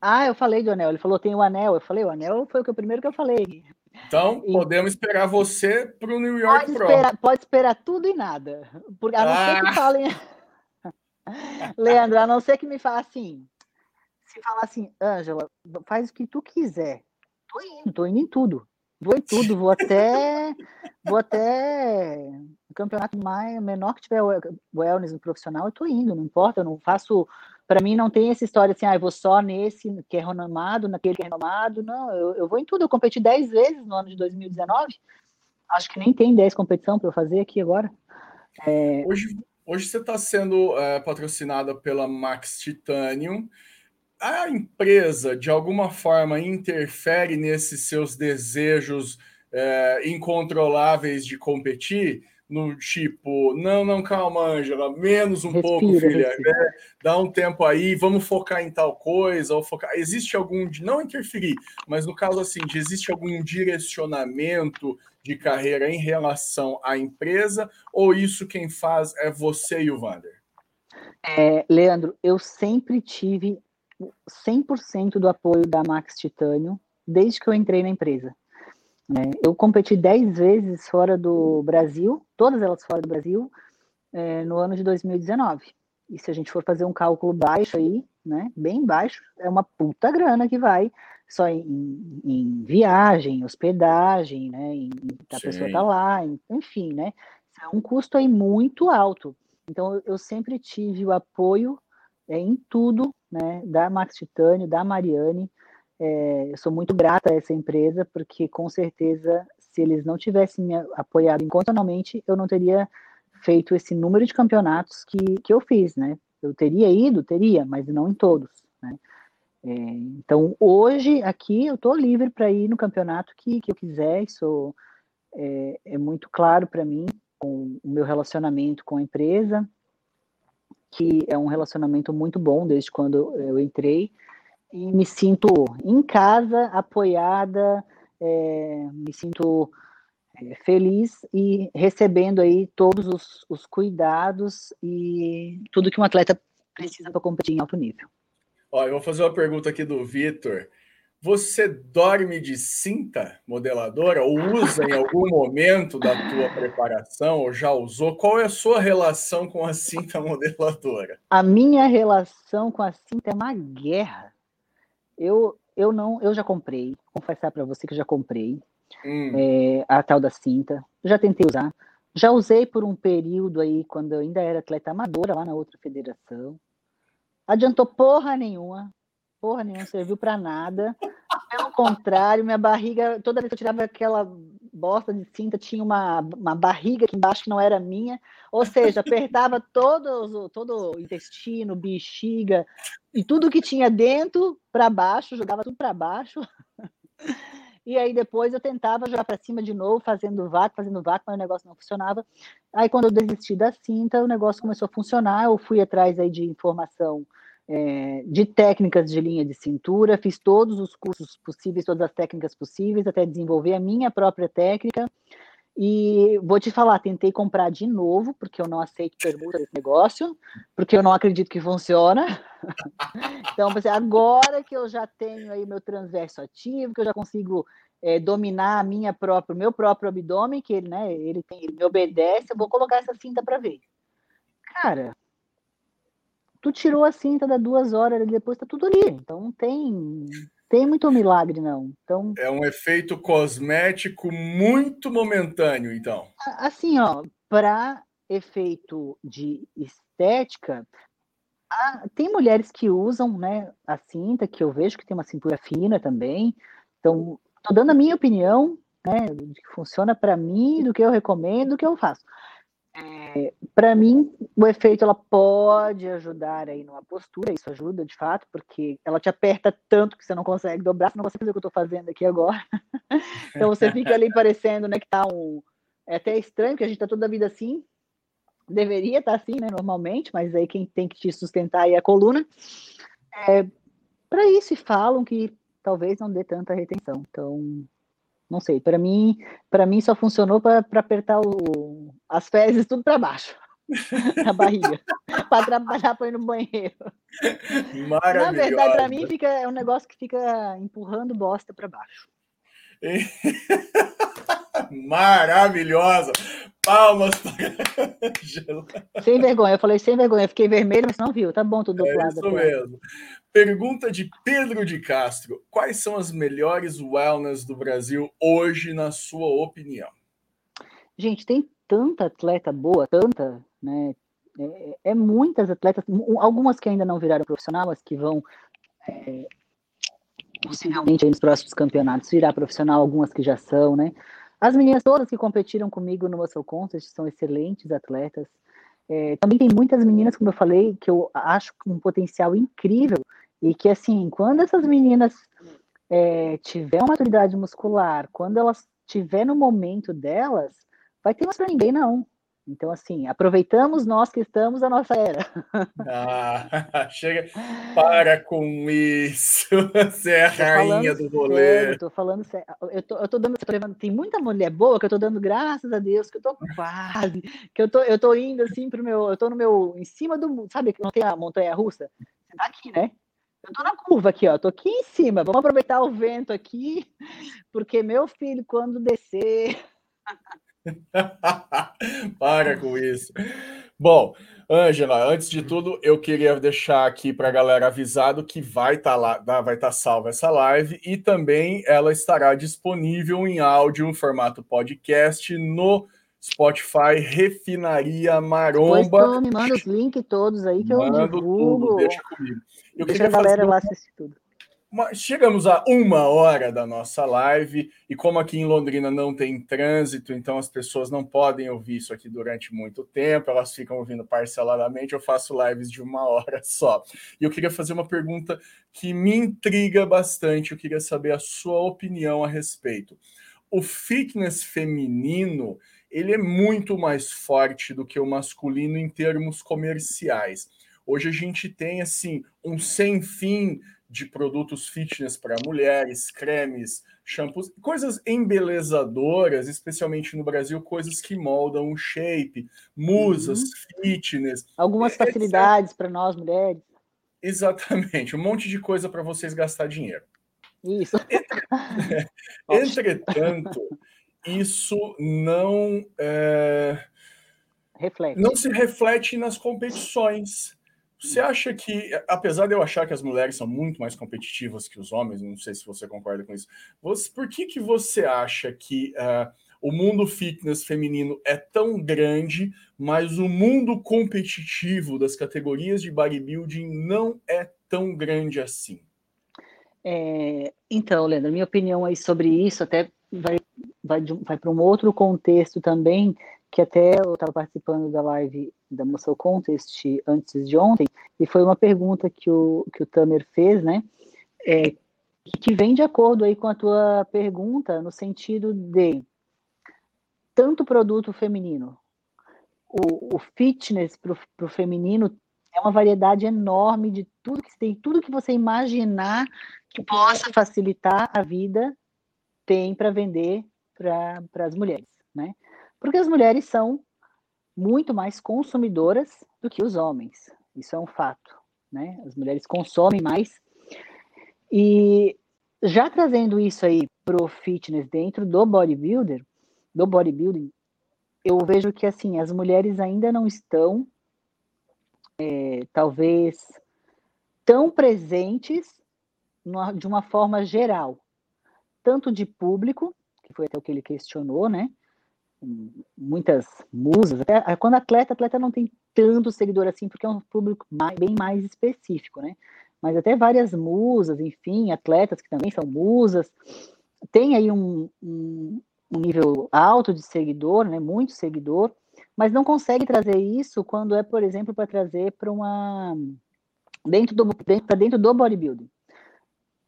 Ah, eu falei do anel. Ele falou tem o anel. Eu falei o anel foi o primeiro que eu falei. Então, e... podemos esperar você para o New York pode Pro. Esperar, pode esperar tudo e nada. Porque, a não ah. ser que ah! falem. *laughs* Leandro, a não ser que me fale assim. Se falar assim, Ângela, faz o que tu quiser. Tô indo, tô indo em tudo. Vou em tudo, vou até. vou até o campeonato mais, menor que tiver wellness no profissional, eu tô indo, não importa, eu não faço para mim não tem essa história assim, ah, eu vou só nesse que é renomado, naquele que é renomado. Não, eu, eu vou em tudo. Eu competi 10 vezes no ano de 2019. Acho que nem tem 10 competição para eu fazer aqui agora. É... Hoje, hoje você está sendo é, patrocinada pela Max Titanium. A empresa, de alguma forma, interfere nesses seus desejos é, incontroláveis de competir? No tipo, não, não, calma, Ângela, menos um respira, pouco, filha, né? dá um tempo aí, vamos focar em tal coisa, ou focar. Existe algum, não interferir, mas no caso assim, de existe algum direcionamento de carreira em relação à empresa, ou isso quem faz é você e o Vander? É, Leandro, eu sempre tive 100% do apoio da Max Titânio desde que eu entrei na empresa. Né? Eu competi 10 vezes fora do Brasil, todas elas fora do Brasil, é, no ano de 2019. E se a gente for fazer um cálculo baixo aí, né, bem baixo, é uma puta grana que vai só em, em viagem, hospedagem, né, em, a pessoa tá lá, enfim, né, é um custo aí muito alto. Então eu, eu sempre tive o apoio é, em tudo, né, da Max Titânio, da Mariane, é, eu sou muito grata a essa empresa, porque com certeza, se eles não tivessem me apoiado incondicionalmente, eu não teria feito esse número de campeonatos que, que eu fiz, né? Eu teria ido, teria, mas não em todos, né? É, então, hoje, aqui, eu estou livre para ir no campeonato que, que eu quiser, isso é, é muito claro para mim, com o meu relacionamento com a empresa, que é um relacionamento muito bom desde quando eu entrei, e me sinto em casa, apoiada, é, me sinto é, feliz e recebendo aí todos os, os cuidados e tudo que um atleta precisa para competir em alto nível. Ó, eu vou fazer uma pergunta aqui do Vitor. Você dorme de cinta modeladora ou usa em algum momento da tua preparação ou já usou? Qual é a sua relação com a cinta *laughs* modeladora? A minha relação com a cinta é uma guerra. Eu, eu não, eu já comprei, vou confessar para você que já comprei hum. é, a tal da cinta, já tentei usar, já usei por um período aí quando eu ainda era atleta amadora lá na outra federação, adiantou porra nenhuma, porra nenhuma, serviu para nada. Pelo contrário, minha barriga, toda vez que eu tirava aquela bosta de cinta, tinha uma, uma barriga aqui embaixo que não era minha. Ou seja, apertava *laughs* todo, todo o intestino, bexiga e tudo que tinha dentro para baixo, jogava tudo para baixo. E aí depois eu tentava jogar para cima de novo, fazendo vácuo, fazendo vácuo, mas o negócio não funcionava. Aí quando eu desisti da cinta, o negócio começou a funcionar. Eu fui atrás aí de informação é, de técnicas de linha de cintura, fiz todos os cursos possíveis, todas as técnicas possíveis, até desenvolver a minha própria técnica. E vou te falar, tentei comprar de novo, porque eu não aceito permuta desse negócio, porque eu não acredito que funciona. *laughs* então, agora que eu já tenho aí meu transverso ativo, que eu já consigo é, dominar a minha própria, meu próprio abdômen, que ele, né, ele, tem, ele me obedece, eu vou colocar essa cinta para ver. Cara, tu tirou a cinta da duas horas e depois tá tudo ali. Então não tem, tem muito milagre, não. Então, é um efeito cosmético muito momentâneo, então. Assim, ó, para efeito de estética, ah, tem mulheres que usam né, a cinta, que eu vejo que tem uma cintura fina também. Então, estou dando a minha opinião, né, do que funciona para mim, do que eu recomendo, do que eu faço. É, para mim, o efeito ela pode ajudar aí numa postura, isso ajuda de fato, porque ela te aperta tanto que você não consegue dobrar, você não consegue fazer o que eu estou fazendo aqui agora. *laughs* então você fica ali parecendo né, que tá um. É até estranho, que a gente está toda a vida assim. Deveria estar tá assim, né, normalmente, mas aí quem tem que te sustentar é a coluna. É, para isso, e falam que talvez não dê tanta retenção. Então, não sei, para mim, para mim só funcionou para apertar o, as fezes tudo para baixo. *laughs* a barriga, *laughs* para trabalhar para ir no banheiro. Na verdade, para mim fica é um negócio que fica empurrando bosta para baixo. *laughs* Maravilhosa! Palmas para *laughs* Sem vergonha, eu falei sem vergonha, eu fiquei vermelho, mas não viu, tá bom tudo é lado. Isso mesmo. Pergunta de Pedro de Castro: Quais são as melhores wellness do Brasil hoje, na sua opinião? Gente, tem tanta atleta boa, tanta, né? É, é muitas atletas, algumas que ainda não viraram profissional, mas que vão é, possivelmente nos próximos campeonatos virar profissional, algumas que já são, né? As meninas todas que competiram comigo no Muscle Contest são excelentes atletas. É, também tem muitas meninas, como eu falei, que eu acho um potencial incrível e que, assim, quando essas meninas é, tiver uma maturidade muscular, quando elas tiver no momento delas, vai ter mais para ninguém, não. Então, assim, aproveitamos nós que estamos a nossa era. Ah, *laughs* chega, para com isso. *laughs* Você é a rainha do rolê. Tô falando sério. Eu tô, eu tô dando, tem muita mulher boa que eu tô dando graças a Deus, que eu tô quase, que eu tô, eu tô indo assim pro meu, eu tô no meu, em cima do, sabe que não tem a montanha russa? Você tá aqui, né? Eu tô na curva aqui, ó, tô aqui em cima. Vamos aproveitar o vento aqui, porque meu filho, quando descer. *laughs* *laughs* Para com isso. Bom, Ângela, antes de tudo, eu queria deixar aqui para a galera avisado que vai estar tá lá, vai estar tá salva essa live e também ela estará disponível em áudio, formato podcast, no Spotify Refinaria Maromba. Pois, me manda os links todos aí que Mando eu divulgo. Tudo, deixa comigo. Eu deixa a galera lá assistir tudo. Chegamos a uma hora da nossa live, e como aqui em Londrina não tem trânsito, então as pessoas não podem ouvir isso aqui durante muito tempo, elas ficam ouvindo parceladamente, eu faço lives de uma *laughs* hora só. E eu queria fazer uma pergunta que me intriga bastante, eu queria saber a sua opinião a respeito. O fitness feminino, ele é muito mais forte do que o masculino em termos comerciais. Hoje a gente tem assim um sem fim de produtos fitness para mulheres, cremes, shampoos, coisas embelezadoras, especialmente no Brasil, coisas que moldam o shape, musas, uhum. fitness. Algumas facilidades para nós mulheres. Exatamente, um monte de coisa para vocês gastar dinheiro. Isso. *laughs* *laughs* Entretanto, isso não é, reflete. não se reflete nas competições. Você acha que, apesar de eu achar que as mulheres são muito mais competitivas que os homens, não sei se você concorda com isso, você, por que, que você acha que uh, o mundo fitness feminino é tão grande, mas o mundo competitivo das categorias de bodybuilding não é tão grande assim? É, então, Leandro, minha opinião aí sobre isso até vai, vai, vai para um outro contexto também, que até eu estava participando da live da Muscle Contest antes de ontem, e foi uma pergunta que o, que o Tamer fez, né? É, que vem de acordo aí com a tua pergunta, no sentido de tanto produto feminino, o, o fitness para o feminino é uma variedade enorme de tudo que tem, tudo que você imaginar que possa facilitar a vida tem para vender para as mulheres, né? Porque as mulheres são muito mais consumidoras do que os homens. Isso é um fato, né? As mulheres consomem mais. E já trazendo isso aí pro fitness dentro do bodybuilder, do bodybuilding, eu vejo que assim as mulheres ainda não estão, é, talvez, tão presentes numa, de uma forma geral, tanto de público, que foi até o que ele questionou, né? Muitas musas, até quando atleta, atleta não tem tanto seguidor assim, porque é um público mais, bem mais específico, né? Mas até várias musas, enfim, atletas que também são musas, tem aí um, um, um nível alto de seguidor, né? Muito seguidor, mas não consegue trazer isso quando é, por exemplo, para trazer para uma dentro do dentro, dentro do bodybuilding.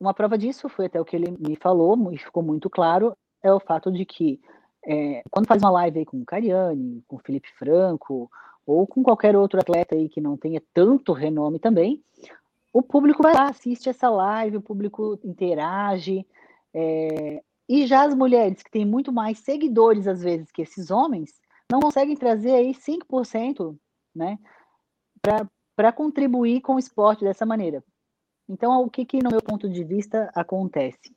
Uma prova disso foi até o que ele me falou, e ficou muito claro, é o fato de que é, quando faz uma live aí com o Cariani, com o Felipe Franco, ou com qualquer outro atleta aí que não tenha tanto renome também, o público vai lá, assiste essa live, o público interage, é, e já as mulheres que têm muito mais seguidores às vezes que esses homens, não conseguem trazer aí 5%, né, para contribuir com o esporte dessa maneira. Então, o que, que no meu ponto de vista acontece?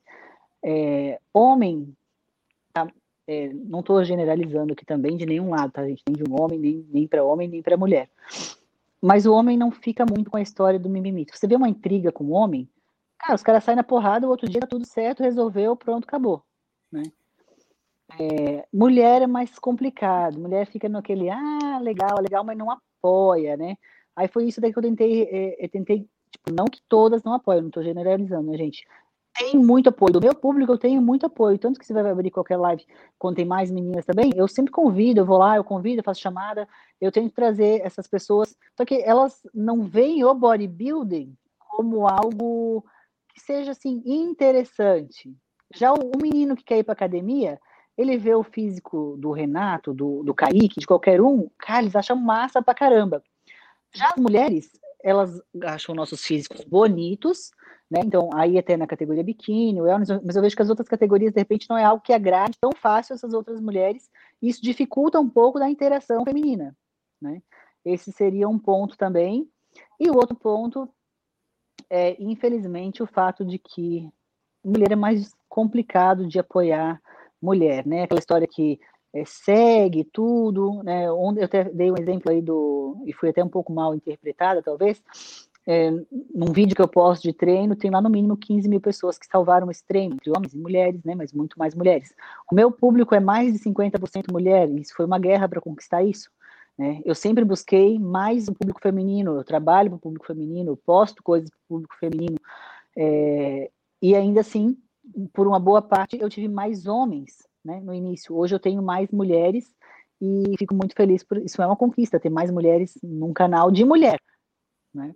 É, homem é, não estou generalizando aqui também de nenhum lado, tá, gente? Nem de um homem, nem, nem para homem, nem para mulher. Mas o homem não fica muito com a história do mimimi. Você vê uma intriga com o homem, cara, os caras saem na porrada, o outro dia tá tudo certo, resolveu, pronto, acabou. Né? É, mulher é mais complicado. Mulher fica naquele, ah, legal, legal, mas não apoia, né? Aí foi isso daí que eu tentei, é, eu tentei, tipo, não que todas não apoiam, não estou generalizando, né, gente? Tem muito apoio. Do meu público, eu tenho muito apoio. Tanto que você vai abrir qualquer live quando tem mais meninas também, eu sempre convido, eu vou lá, eu convido, eu faço chamada, eu tento trazer essas pessoas. Só que elas não veem o bodybuilding como algo que seja assim interessante. Já o, o menino que quer ir para academia, ele vê o físico do Renato, do, do Kaique, de qualquer um, cara, eles acham massa pra caramba. Já as mulheres, elas acham nossos físicos bonitos, né? Então, aí até na categoria biquíni, mas eu vejo que as outras categorias, de repente, não é algo que agrade tão fácil essas outras mulheres, e isso dificulta um pouco da interação feminina. Né? Esse seria um ponto também. E o outro ponto é, infelizmente, o fato de que mulher é mais complicado de apoiar mulher, né? Aquela história que é, segue tudo, né? Onde eu até dei um exemplo aí do e fui até um pouco mal interpretada, talvez, é, num vídeo que eu posto de treino, tem lá no mínimo 15 mil pessoas que salvaram esse treino, entre homens e mulheres, né, mas muito mais mulheres. O meu público é mais de 50% mulher, e isso foi uma guerra para conquistar isso. Né? Eu sempre busquei mais o público feminino, eu trabalho para o público feminino, eu posto coisas para o público feminino, é, e ainda assim, por uma boa parte, eu tive mais homens né, no início. Hoje eu tenho mais mulheres e fico muito feliz por isso. É uma conquista ter mais mulheres num canal de mulher né?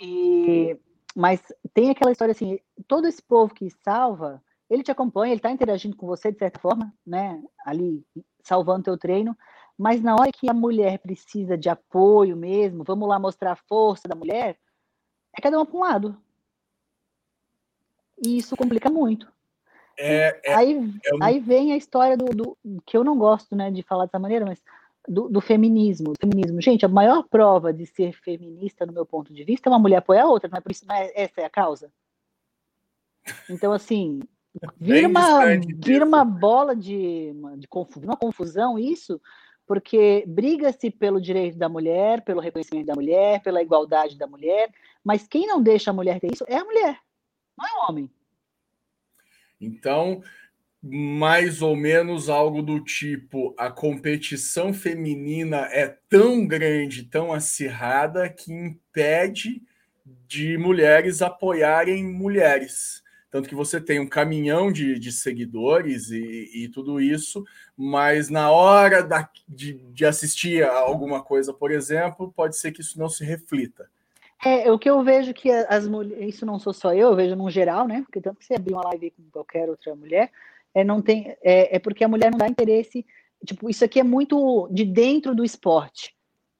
E, mas tem aquela história assim, todo esse povo que salva, ele te acompanha, ele está interagindo com você de certa forma, né? Ali salvando teu treino, mas na hora que a mulher precisa de apoio mesmo, vamos lá mostrar a força da mulher, é cada uma para um lado. E isso complica muito. É, é, aí, é um... aí vem a história do, do, que eu não gosto, né, de falar dessa maneira, mas do, do, feminismo. feminismo. Gente, a maior prova de ser feminista, no meu ponto de vista, é uma mulher apoiar a outra, não é por isso, não é, essa é a causa. Então, assim, vira uma, vira uma bola de, de confusão, uma confusão isso, porque briga-se pelo direito da mulher, pelo reconhecimento da mulher, pela igualdade da mulher, mas quem não deixa a mulher ter isso é a mulher, não é o homem. Então, mais ou menos algo do tipo: a competição feminina é tão grande, tão acirrada, que impede de mulheres apoiarem mulheres. Tanto que você tem um caminhão de, de seguidores e, e, tudo isso, mas na hora da, de, de assistir a alguma coisa, por exemplo, pode ser que isso não se reflita. É, o que eu vejo que as mulheres, isso não sou só eu, eu vejo num geral, né? Porque tanto que você abrir uma live com qualquer outra mulher, é, não tem, é, é porque a mulher não dá interesse. Tipo, isso aqui é muito de dentro do esporte.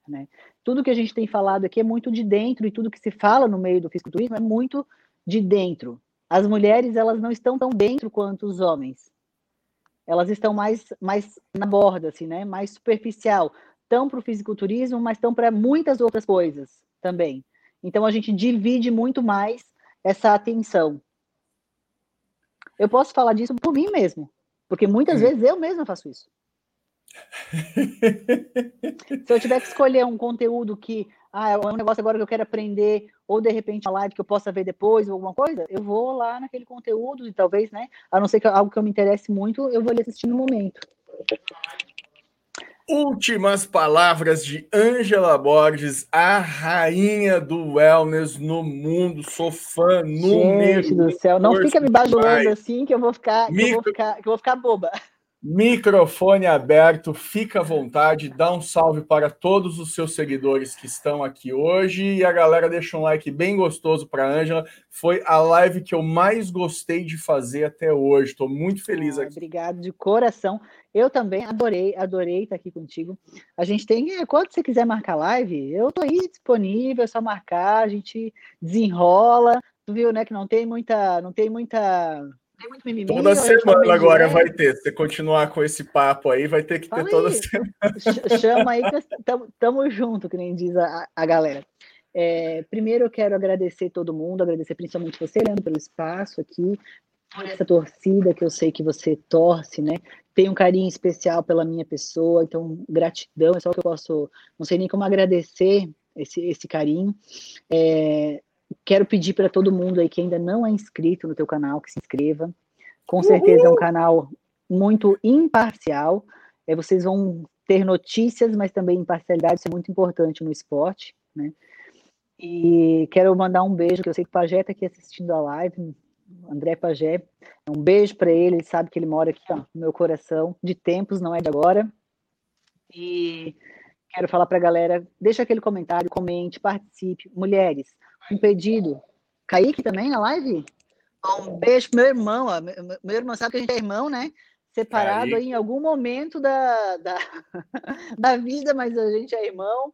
Né? Tudo que a gente tem falado aqui é muito de dentro, e tudo que se fala no meio do fisiculturismo é muito de dentro. As mulheres, elas não estão tão dentro quanto os homens. Elas estão mais, mais na borda, assim, né? Mais superficial. Estão para o fisiculturismo, mas estão para muitas outras coisas também. Então, a gente divide muito mais essa atenção. Eu posso falar disso por mim mesmo, porque muitas hum. vezes eu mesma faço isso. Se eu tiver que escolher um conteúdo que ah, é um negócio agora que eu quero aprender, ou de repente uma live que eu possa ver depois, ou alguma coisa, eu vou lá naquele conteúdo, e talvez, né? A não ser que algo que eu me interesse muito, eu vou ali assistir no momento. Últimas palavras de Ângela Borges, a rainha do wellness no mundo. Sou fã número. Gente do céu, não fica me bajulando assim que eu vou ficar, que eu vou ficar, que eu vou ficar boba. Microfone aberto, fica à vontade, dá um salve para todos os seus seguidores que estão aqui hoje e a galera deixa um like bem gostoso para a Ângela. Foi a live que eu mais gostei de fazer até hoje. Estou muito feliz ah, aqui. Obrigado de coração. Eu também adorei, adorei estar aqui contigo. A gente tem, quando você quiser marcar live, eu estou aí disponível, é só marcar, a gente desenrola. Tu viu, né, que não tem muita, não tem muita tem muito mimimi. Toda semana agora vai ter. Se você continuar com esse papo aí, vai ter que Fala ter toda aí. semana. Chama aí que estamos junto, que nem diz a, a galera. É, primeiro eu quero agradecer todo mundo, agradecer principalmente você, Leandro, pelo espaço aqui, por essa torcida que eu sei que você torce, né? Tem um carinho especial pela minha pessoa, então gratidão, é só que eu posso, não sei nem como agradecer esse, esse carinho. É, Quero pedir para todo mundo aí que ainda não é inscrito no teu canal que se inscreva. Com Uhul. certeza é um canal muito imparcial. É, vocês vão ter notícias, mas também imparcialidade, isso é muito importante no esporte, né? E quero mandar um beijo, que eu sei que o Pajé está aqui assistindo a live, André Pajé. Um beijo para ele, ele sabe que ele mora aqui ó, no meu coração, de tempos, não é de agora. E quero falar para a galera, deixa aquele comentário, comente, participe. Mulheres, um pedido. Kaique também na live? Um beijo pro meu irmão. Ó. Meu irmão sabe que a gente é irmão, né? Separado aí em algum momento da, da, *laughs* da, vida, mas a gente é irmão.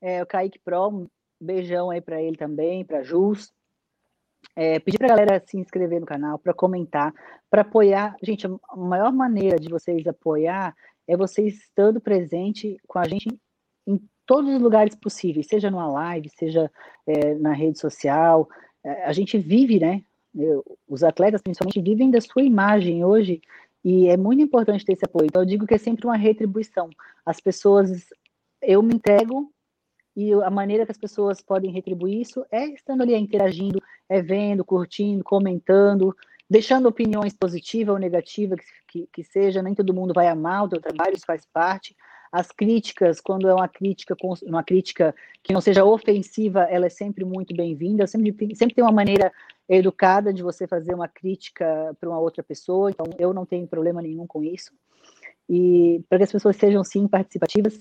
É, o Kaique Pro, um beijão aí para ele também, para Jus. É, pedir para a galera se inscrever no canal, para comentar, para apoiar. Gente, a maior maneira de vocês apoiar é vocês estando presente com a gente em todos os lugares possíveis, seja numa live, seja é, na rede social. É, a gente vive, né? Eu, os atletas, principalmente, vivem da sua imagem hoje e é muito importante ter esse apoio. Então, eu digo que é sempre uma retribuição. As pessoas, eu me entrego e a maneira que as pessoas podem retribuir isso é estando ali, é interagindo, é vendo, curtindo, comentando, deixando opiniões positivas ou negativas que, que, que seja. Nem todo mundo vai amar o teu trabalho, isso faz parte. As críticas, quando é uma crítica, uma crítica que não seja ofensiva, ela é sempre muito bem-vinda. Sempre, sempre tem uma maneira educada de você fazer uma crítica para uma outra pessoa, então eu não tenho problema nenhum com isso. E para que as pessoas sejam sim participativas.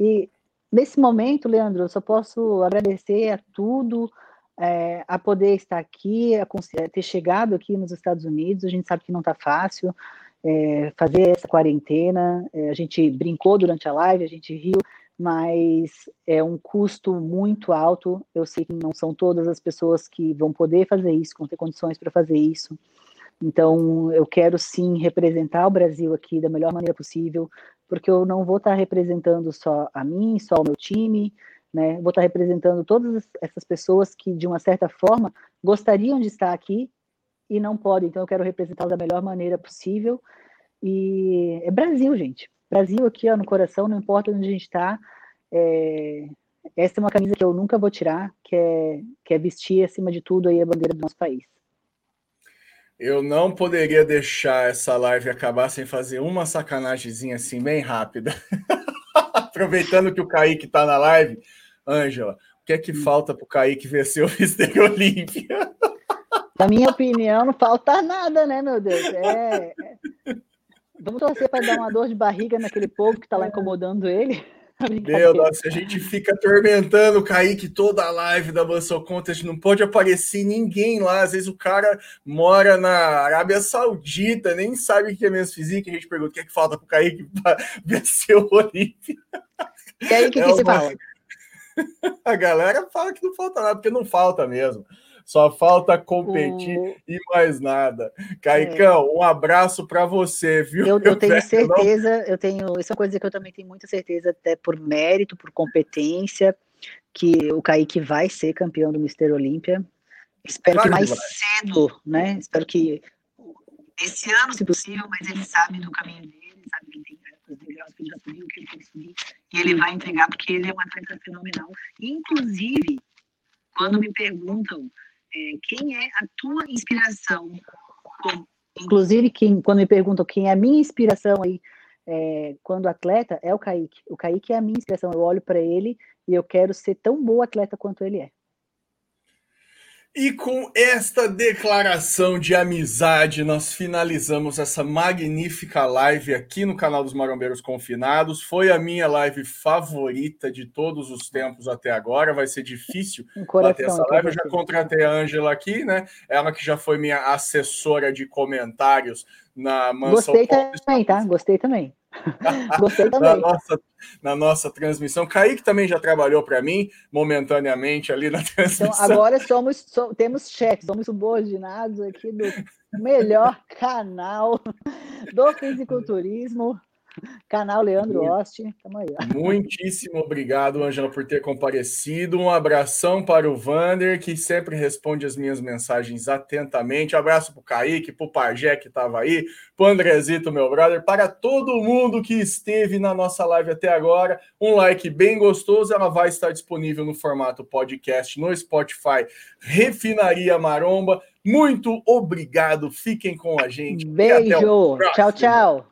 E nesse momento, Leandro, eu só posso agradecer a tudo, é, a poder estar aqui, a ter chegado aqui nos Estados Unidos. A gente sabe que não está fácil é, fazer essa quarentena. É, a gente brincou durante a live, a gente riu, mas é um custo muito alto. Eu sei que não são todas as pessoas que vão poder fazer isso, vão ter condições para fazer isso. Então, eu quero sim representar o Brasil aqui da melhor maneira possível, porque eu não vou estar representando só a mim, só o meu time, né? Vou estar representando todas essas pessoas que, de uma certa forma, gostariam de estar aqui e não pode. Então eu quero representá-lo da melhor maneira possível. E é Brasil, gente. Brasil aqui ó, no coração, não importa onde a gente está. É... Essa é uma camisa que eu nunca vou tirar, que é, que é vestir acima de tudo aí a bandeira do nosso país. Eu não poderia deixar essa live acabar sem fazer uma sacanagemzinha assim, bem rápida. *laughs* Aproveitando que o Kaique está na live, Ângela, o que é que hum. falta para o Kaique vencer o Mister *laughs* Olímpia? Na minha opinião, não falta nada, né, meu Deus? É, é... Vamos torcer para dar uma dor de barriga naquele povo que está lá incomodando ele. *laughs* Meu Deus, a gente fica atormentando o Kaique toda a live da Muscle Contest, não pode aparecer ninguém lá. Às vezes o cara mora na Arábia Saudita, nem sabe o que é menos física. A gente pergunta o que é que falta para o Kaique para vencer o Olímpia. E aí, o que, é que uma... se fala? *laughs* A galera fala que não falta nada, porque não falta mesmo. Só falta competir o... e mais nada. Caicão, é. um abraço para você, viu? Eu, eu tenho certeza, eu tenho. Isso é uma coisa que eu também tenho muita certeza, até por mérito, por competência, que o Kaique vai ser campeão do Mister Olímpia. Espero claro que mais cedo, né? Espero que esse ano, se possível, mas ele sabe do caminho dele, sabe que tem os degraus que ele já subiu, que ele tem que subir, e ele vai entregar porque ele é um atleta fenomenal. Inclusive, quando me perguntam é, quem é a tua inspiração? Inclusive, quem, quando me perguntam quem é a minha inspiração aí é, quando atleta, é o Kaique. O Kaique é a minha inspiração. Eu olho para ele e eu quero ser tão bom atleta quanto ele é. E com esta declaração de amizade, nós finalizamos essa magnífica live aqui no canal dos Marombeiros Confinados. Foi a minha live favorita de todos os tempos até agora. Vai ser difícil um bater essa live. Eu já contratei a Ângela aqui, né? Ela que já foi minha assessora de comentários na Mansão Gostei também, tá? Gostei também. *laughs* Gostei também. Na nossa, na nossa transmissão. Kaique também já trabalhou para mim, momentaneamente, ali na então, transmissão. Então, agora somos, so, temos chefe, somos subordinados aqui do melhor canal do fisiculturismo Canal Leandro Oste, tamo aí. Muitíssimo obrigado, Angela, por ter comparecido. Um abração para o Vander, que sempre responde as minhas mensagens atentamente. Abraço para o Kaique, para o Pajé, que estava aí, para o Andrezito, meu brother, para todo mundo que esteve na nossa live até agora. Um like bem gostoso, ela vai estar disponível no formato podcast no Spotify Refinaria Maromba. Muito obrigado, fiquem com a gente. Beijo, tchau, tchau.